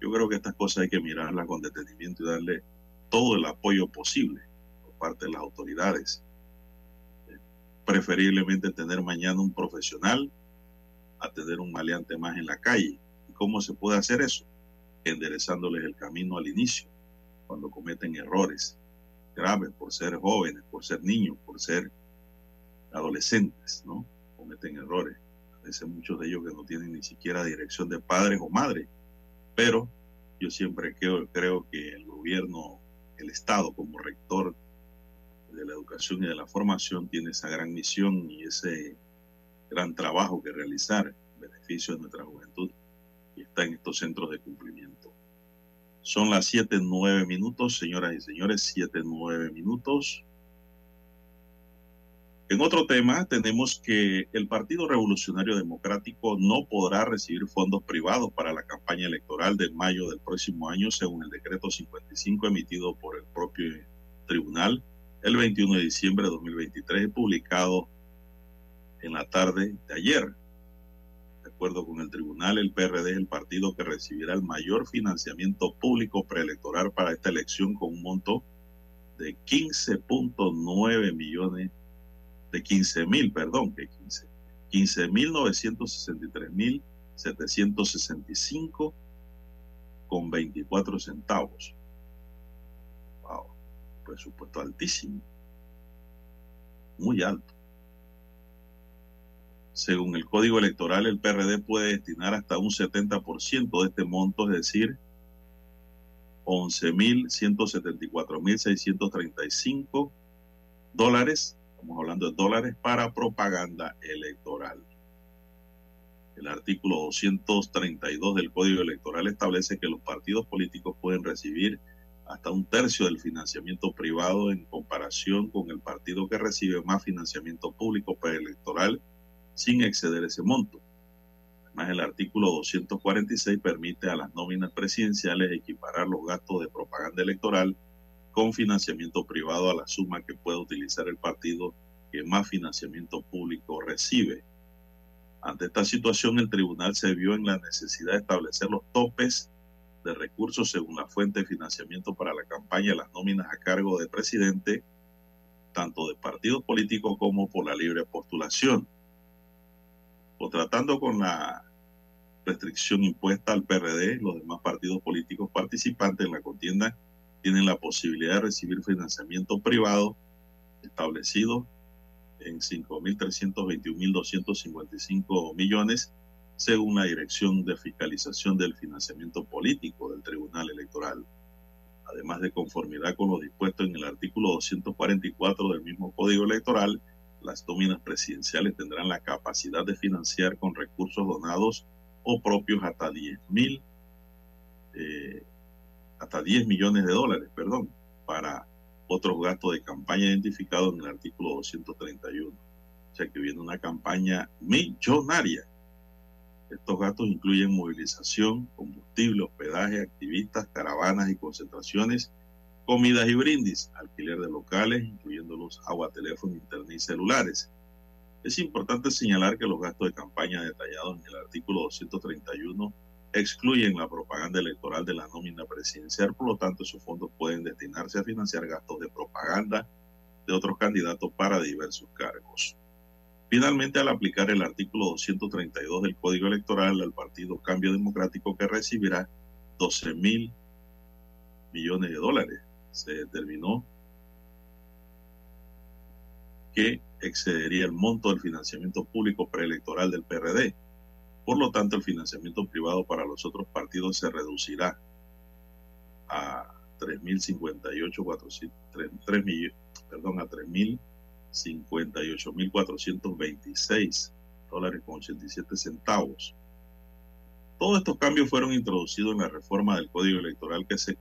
[SPEAKER 1] Yo creo que estas cosas hay que mirarlas con detenimiento y darle todo el apoyo posible por parte de las autoridades. Preferiblemente tener mañana un profesional a tener un maleante más en la calle. ¿Y cómo se puede hacer eso? Enderezándoles el camino al inicio, cuando cometen errores graves por ser jóvenes, por ser niños, por ser adolescentes, ¿no? Cometen errores. A veces muchos de ellos que no tienen ni siquiera dirección de padres o madres. Pero yo siempre creo, creo que el gobierno, el Estado como rector de la educación y de la formación tiene esa gran misión y ese gran trabajo que realizar en beneficio de nuestra juventud y está en estos centros de cumplimiento. Son las 7, 9 minutos, señoras y señores, 7, 9 minutos. En otro tema, tenemos que el Partido Revolucionario Democrático no podrá recibir fondos privados para la campaña electoral de mayo del próximo año, según el decreto 55 emitido por el propio tribunal el 21 de diciembre de 2023 y publicado en la tarde de ayer. De acuerdo con el tribunal, el PRD es el partido que recibirá el mayor financiamiento público preelectoral para esta elección con un monto de 15.9 millones, de 15 mil, perdón, que 15, 15 mil 963 mil 765 con 24 centavos. Presupuesto altísimo, muy alto. Según el Código Electoral, el PRD puede destinar hasta un 70% de este monto, es decir, 11.174.635 dólares, estamos hablando de dólares, para propaganda electoral. El artículo 232 del Código Electoral establece que los partidos políticos pueden recibir hasta un tercio del financiamiento privado en comparación con el partido que recibe más financiamiento público preelectoral sin exceder ese monto. Además, el artículo 246 permite a las nóminas presidenciales equiparar los gastos de propaganda electoral con financiamiento privado a la suma que pueda utilizar el partido que más financiamiento público recibe. Ante esta situación, el tribunal se vio en la necesidad de establecer los topes de recursos según la fuente de financiamiento para la campaña de las nóminas a cargo del presidente, tanto de partidos políticos como por la libre postulación. O tratando con la restricción impuesta al PRD, los demás partidos políticos participantes en la contienda tienen la posibilidad de recibir financiamiento privado establecido en 5.321.255 millones según la Dirección de Fiscalización del Financiamiento Político del Tribunal Electoral. Además de conformidad con lo dispuesto en el artículo 244 del mismo Código Electoral, las nóminas presidenciales tendrán la capacidad de financiar con recursos donados o propios hasta 10 mil, eh, hasta 10 millones de dólares, perdón, para otros gastos de campaña identificados en el artículo 231. O sea que viene una campaña millonaria. Estos gastos incluyen movilización, combustible, hospedaje, activistas, caravanas y concentraciones, comidas y brindis, alquiler de locales, incluyendo los agua, teléfono, internet y celulares. Es importante señalar que los gastos de campaña detallados en el artículo 231 excluyen la propaganda electoral de la nómina presidencial, por lo tanto esos fondos pueden destinarse a financiar gastos de propaganda de otros candidatos para diversos cargos. Finalmente, al aplicar el artículo 232 del Código Electoral al Partido Cambio Democrático que recibirá 12 mil millones de dólares, se determinó que excedería el monto del financiamiento público preelectoral del PRD. Por lo tanto, el financiamiento privado para los otros partidos se reducirá a 3.058, 3 millones, perdón, a 3.058.426 dólares con 87 centavos. Todos estos cambios fueron introducidos en la reforma del Código Electoral que se,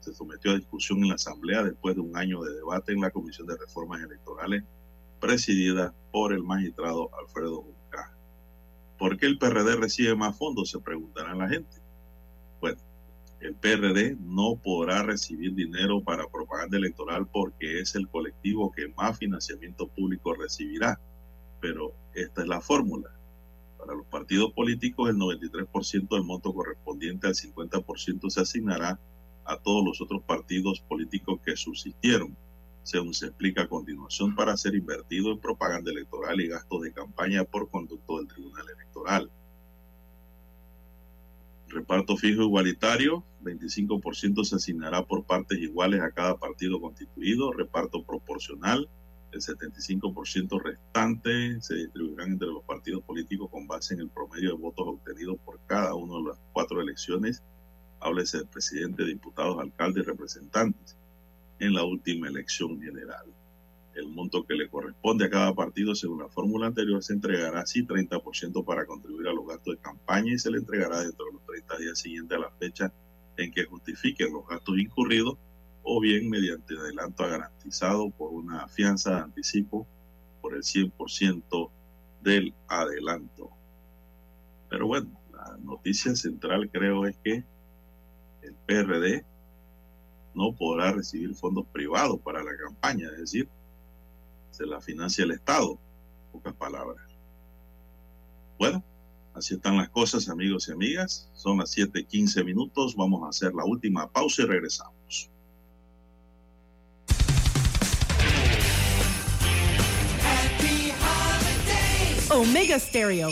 [SPEAKER 1] se sometió a discusión en la Asamblea después de un año de debate en la Comisión de Reformas Electorales presidida por el magistrado Alfredo Junca. ¿Por qué el PRD recibe más fondos? Se preguntarán la gente. El PRD no podrá recibir dinero para propaganda electoral porque es el colectivo que más financiamiento público recibirá. Pero esta es la fórmula. Para los partidos políticos, el 93% del monto correspondiente al 50% se asignará a todos los otros partidos políticos que subsistieron según se explica a continuación, para ser invertido en propaganda electoral y gastos de campaña por conducto del Tribunal Electoral. Reparto fijo igualitario, 25% se asignará por partes iguales a cada partido constituido, reparto proporcional, el 75% restante se distribuirán entre los partidos políticos con base en el promedio de votos obtenidos por cada una de las cuatro elecciones, háblese de presidente, diputados, alcaldes y representantes en la última elección general. El monto que le corresponde a cada partido según la fórmula anterior se entregará así 30% para contribuir a los gastos de campaña y se le entregará dentro de los 30 días siguientes a la fecha en que justifiquen los gastos incurridos o bien mediante adelanto garantizado por una fianza de anticipo por el 100% del adelanto. Pero bueno, la noticia central creo es que el PRD no podrá recibir fondos privados para la campaña, es decir, se la financia el Estado, pocas palabras. Bueno, así están las cosas, amigos y amigas. Son las 7:15 minutos. Vamos a hacer la última pausa y regresamos.
[SPEAKER 3] Omega Stereo.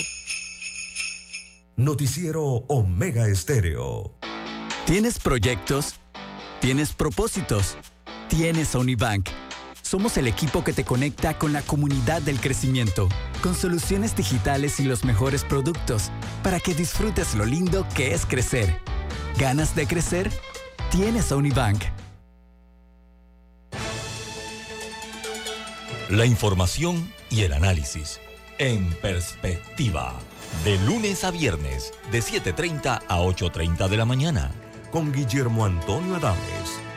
[SPEAKER 4] Noticiero Omega Estéreo.
[SPEAKER 14] ¿Tienes proyectos? ¿Tienes propósitos? Tienes Unibank. Somos el equipo que te conecta con la comunidad del crecimiento, con soluciones digitales y los mejores productos, para que disfrutes lo lindo que es crecer. ¿Ganas de crecer? Tienes Unibank.
[SPEAKER 2] La información y el análisis en perspectiva. De lunes a viernes, de 7.30 a 8.30 de la mañana.
[SPEAKER 4] Con Guillermo Antonio Adames,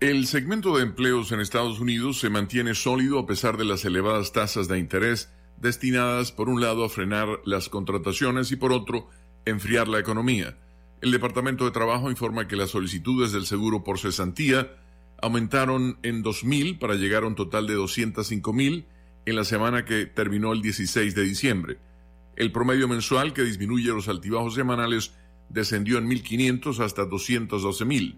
[SPEAKER 18] El segmento de empleos en Estados Unidos se mantiene sólido a pesar de las elevadas tasas de interés destinadas por un lado a frenar las contrataciones y por otro enfriar la economía. El Departamento de Trabajo informa que las solicitudes del seguro por cesantía aumentaron en 2.000 para llegar a un total de 205.000 en la semana que terminó el 16 de diciembre. El promedio mensual, que disminuye los altibajos semanales, descendió en 1.500 hasta 212.000.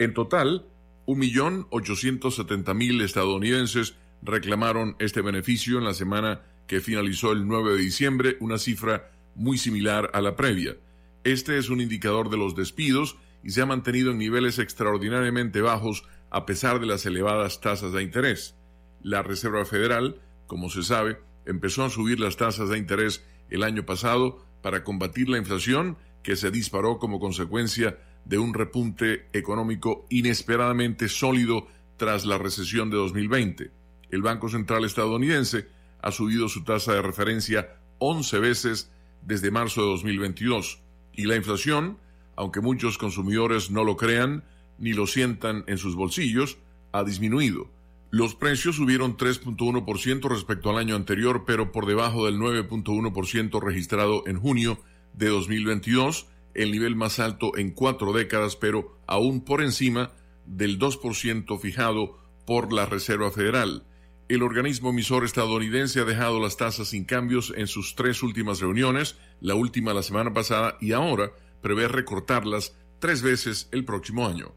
[SPEAKER 18] En total, 1.870.000 estadounidenses reclamaron este beneficio en la semana que finalizó el 9 de diciembre, una cifra muy similar a la previa. Este es un indicador de los despidos y se ha mantenido en niveles extraordinariamente bajos a pesar de las elevadas tasas de interés. La Reserva Federal, como se sabe, empezó a subir las tasas de interés el año pasado para combatir la inflación que se disparó como consecuencia de un repunte económico inesperadamente sólido tras la recesión de 2020. El Banco Central estadounidense ha subido su tasa de referencia 11 veces desde marzo de 2022 y la inflación, aunque muchos consumidores no lo crean ni lo sientan en sus bolsillos, ha disminuido. Los precios subieron 3.1% respecto al año anterior, pero por debajo del 9.1% registrado en junio de 2022, el nivel más alto en cuatro décadas, pero aún por encima del 2% fijado por la Reserva Federal. El organismo emisor estadounidense ha dejado las tasas sin cambios en sus tres últimas reuniones, la última la semana pasada y ahora prevé recortarlas tres veces el próximo año.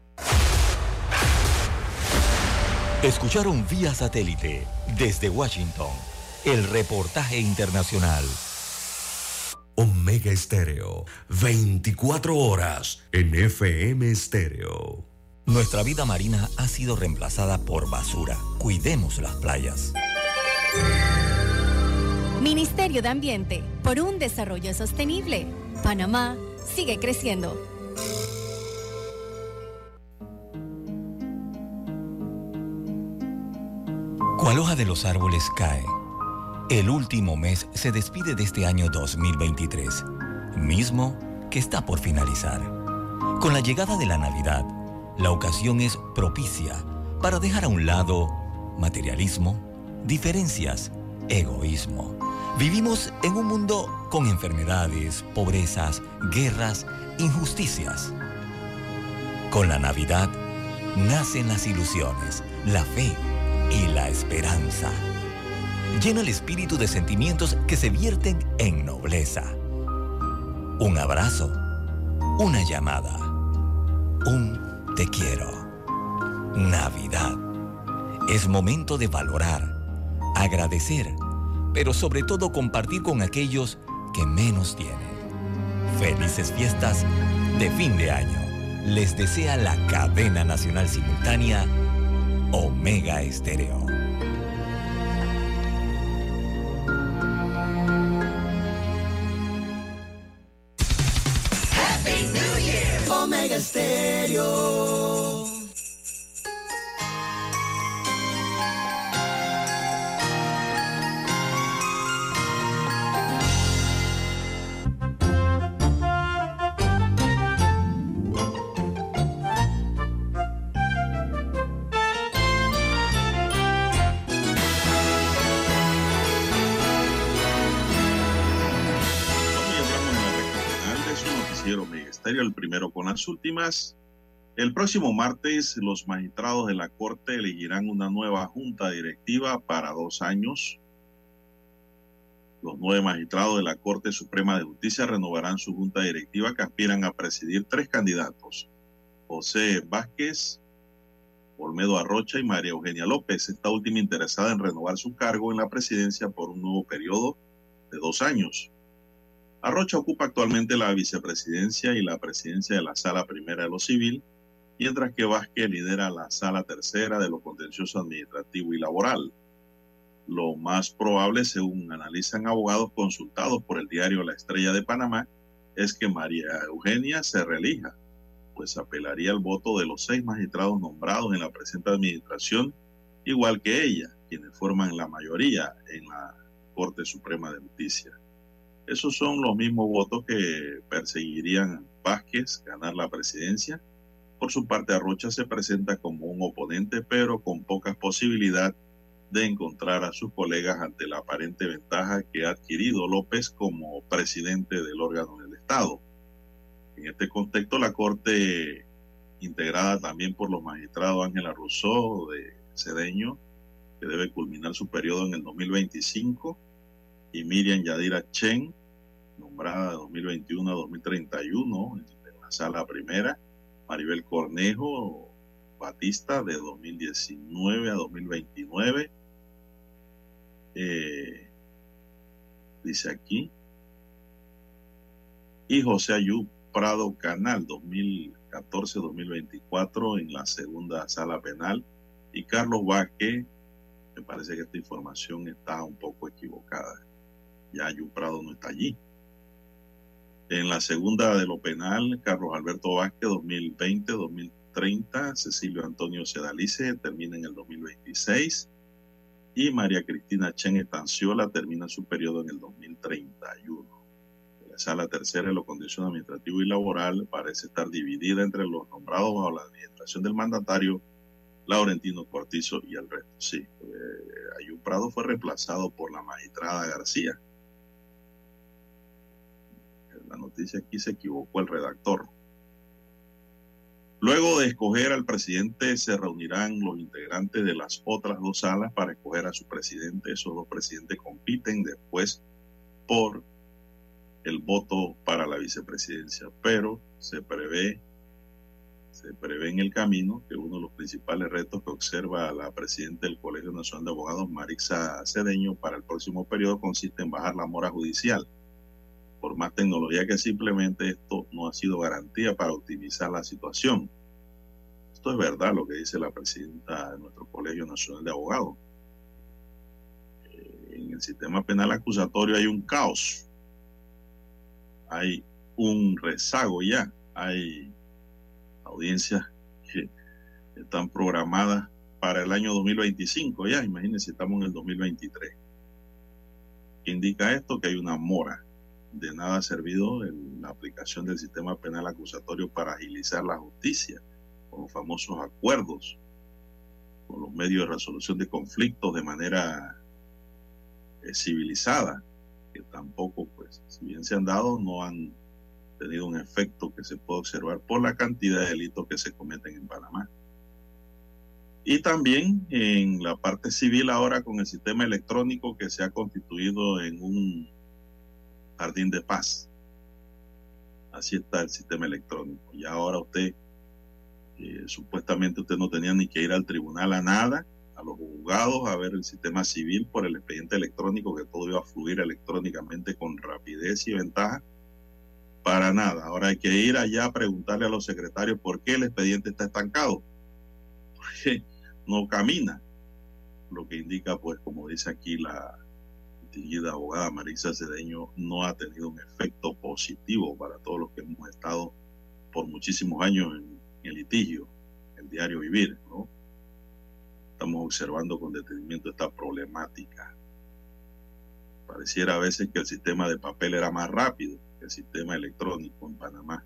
[SPEAKER 2] Escucharon vía satélite desde Washington el reportaje internacional.
[SPEAKER 4] Omega Estéreo, 24 horas en FM Estéreo.
[SPEAKER 2] Nuestra vida marina ha sido reemplazada por basura. Cuidemos las playas.
[SPEAKER 9] Ministerio de Ambiente, por un desarrollo sostenible. Panamá sigue creciendo.
[SPEAKER 2] Cual hoja de los árboles cae. El último mes se despide de este año 2023, mismo que está por finalizar. Con la llegada de la Navidad, la ocasión es propicia para dejar a un lado materialismo, diferencias, egoísmo. Vivimos en un mundo con enfermedades, pobrezas, guerras, injusticias. Con la Navidad nacen las ilusiones, la fe y la esperanza. Llena el espíritu de sentimientos que se vierten en nobleza. Un abrazo, una llamada, un te quiero. Navidad. Es momento de valorar, agradecer, pero sobre todo compartir con aquellos que menos tienen. Felices fiestas de fin de año. Les desea la cadena nacional simultánea Omega Estéreo.
[SPEAKER 1] El primero con las últimas. El próximo martes, los magistrados de la Corte elegirán una nueva junta directiva para dos años. Los nueve magistrados de la Corte Suprema de Justicia renovarán su junta directiva que aspiran a presidir tres candidatos. José Vázquez, Olmedo Arrocha y María Eugenia López, esta última interesada en renovar su cargo en la presidencia por un nuevo periodo de dos años. Arrocha ocupa actualmente la vicepresidencia y la presidencia de la Sala Primera de lo Civil, mientras que Vázquez lidera la Sala Tercera de lo Contencioso Administrativo y Laboral. Lo más probable, según analizan abogados consultados por el diario La Estrella de Panamá, es que María Eugenia se reelija, pues apelaría al voto de los seis magistrados nombrados en la presente administración, igual que ella, quienes forman la mayoría en la Corte Suprema de Justicia. Esos son los mismos votos que perseguirían Vázquez ganar la presidencia. Por su parte, Arrocha se presenta como un oponente, pero con pocas posibilidades de encontrar a sus colegas ante la aparente ventaja que ha adquirido López como presidente del órgano del Estado. En este contexto, la Corte, integrada también por los magistrados Ángela Rousseau de Cedeño, que debe culminar su periodo en el 2025, y Miriam Yadira Chen, nombrada de 2021 a 2031 en la sala primera, Maribel Cornejo Batista de 2019 a 2029. Eh, dice aquí. Y José Ayú Prado Canal 2014-2024 en la segunda sala penal. Y Carlos Vázquez, me parece que esta información está un poco equivocada. Ya Ayú Prado no está allí. En la segunda de lo penal, Carlos Alberto Vázquez 2020-2030, Cecilio Antonio Sedalice termina en el 2026 y María Cristina Chen Estanciola termina su periodo en el 2031. La sala tercera de lo condiciones administrativo y laboral parece estar dividida entre los nombrados bajo la administración del mandatario Laurentino Cortizo y el resto. Sí, eh, Prado fue reemplazado por la magistrada García la noticia aquí se equivocó el redactor. Luego de escoger al presidente, se reunirán los integrantes de las otras dos salas para escoger a su presidente. Esos dos presidentes compiten después por el voto para la vicepresidencia, pero se prevé, se prevé en el camino que uno de los principales retos que observa la presidenta del Colegio Nacional de Abogados, Marixa Cedeño, para el próximo periodo consiste en bajar la mora judicial por más tecnología que simplemente esto no ha sido garantía para optimizar la situación. Esto es verdad lo que dice la presidenta de nuestro Colegio Nacional de Abogados. Eh, en el sistema penal acusatorio hay un caos, hay un rezago ya, hay audiencias que están programadas para el año 2025 ya, imagínense, estamos en el 2023. ¿Qué indica esto? Que hay una mora de nada ha servido en la aplicación del sistema penal acusatorio para agilizar la justicia, con los famosos acuerdos, con los medios de resolución de conflictos de manera eh, civilizada, que tampoco, pues, si bien se han dado, no han tenido un efecto que se puede observar por la cantidad de delitos que se cometen en Panamá. Y también en la parte civil ahora con el sistema electrónico que se ha constituido en un jardín de paz. Así está el sistema electrónico. Y ahora usted, eh, supuestamente usted no tenía ni que ir al tribunal a nada, a los juzgados, a ver el sistema civil por el expediente electrónico, que todo iba a fluir electrónicamente con rapidez y ventaja. Para nada. Ahora hay que ir allá a preguntarle a los secretarios por qué el expediente está estancado. Porque no camina. Lo que indica, pues, como dice aquí la, distinguida abogada Marisa Cedeño no ha tenido un efecto positivo para todos los que hemos estado por muchísimos años en, el litigio, el diario vivir, ¿no? Estamos observando con detenimiento esta problemática. Pareciera a veces que el sistema de papel era más rápido que el sistema electrónico en Panamá.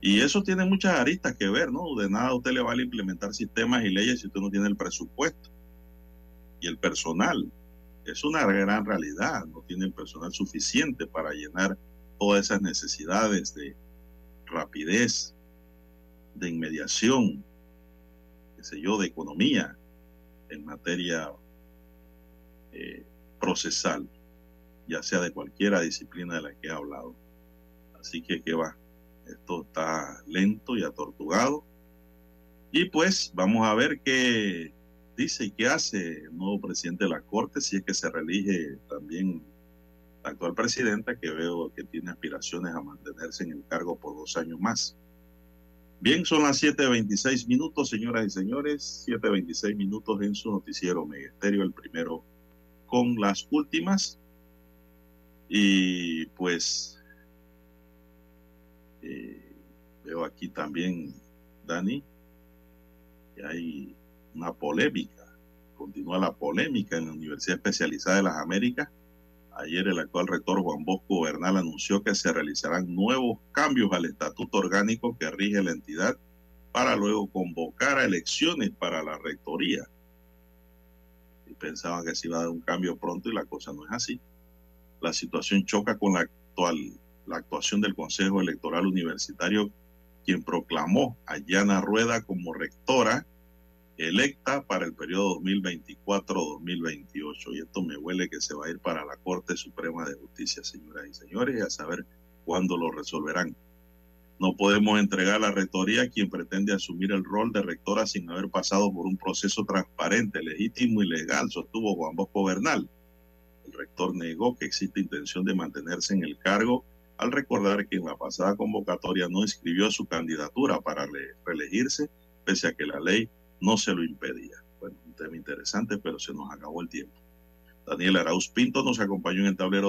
[SPEAKER 1] Y eso tiene muchas aristas que ver, ¿no? De nada a usted le vale implementar sistemas y leyes si usted no tiene el presupuesto y el personal es una gran realidad, no tienen personal suficiente para llenar todas esas necesidades de rapidez, de inmediación, qué sé yo, de economía en materia eh, procesal, ya sea de cualquiera disciplina de la que he hablado. Así que, ¿qué va? Esto está lento y atortugado. Y pues vamos a ver qué dice y qué hace el nuevo presidente de la Corte si es que se reelige también la actual presidenta, que veo que tiene aspiraciones a mantenerse en el cargo por dos años más. Bien, son las 7.26 minutos, señoras y señores, 7.26 minutos en su noticiero Megesterio, el primero con las últimas. Y pues eh, veo aquí también, Dani, que hay una polémica. Continúa la polémica en la Universidad Especializada de las Américas. Ayer el actual rector Juan Bosco Bernal anunció que se realizarán nuevos cambios al estatuto orgánico que rige la entidad para luego convocar a elecciones para la rectoría. Y pensaban que se iba a dar un cambio pronto y la cosa no es así. La situación choca con la actual la actuación del Consejo Electoral Universitario, quien proclamó a Yana Rueda como rectora electa para el periodo 2024-2028. Y esto me huele que se va a ir para la Corte Suprema de Justicia, señoras y señores, y a saber cuándo lo resolverán. No podemos entregar la rectoría a quien pretende asumir el rol de rectora sin haber pasado por un proceso transparente, legítimo y legal, sostuvo Juan Bosco Bernal. El rector negó que existe intención de mantenerse en el cargo al recordar que en la pasada convocatoria no inscribió su candidatura para reelegirse, pese a que la ley no se lo impedía. Bueno, un tema interesante, pero se nos acabó el tiempo. Daniel Arauz Pinto nos acompañó en el tablero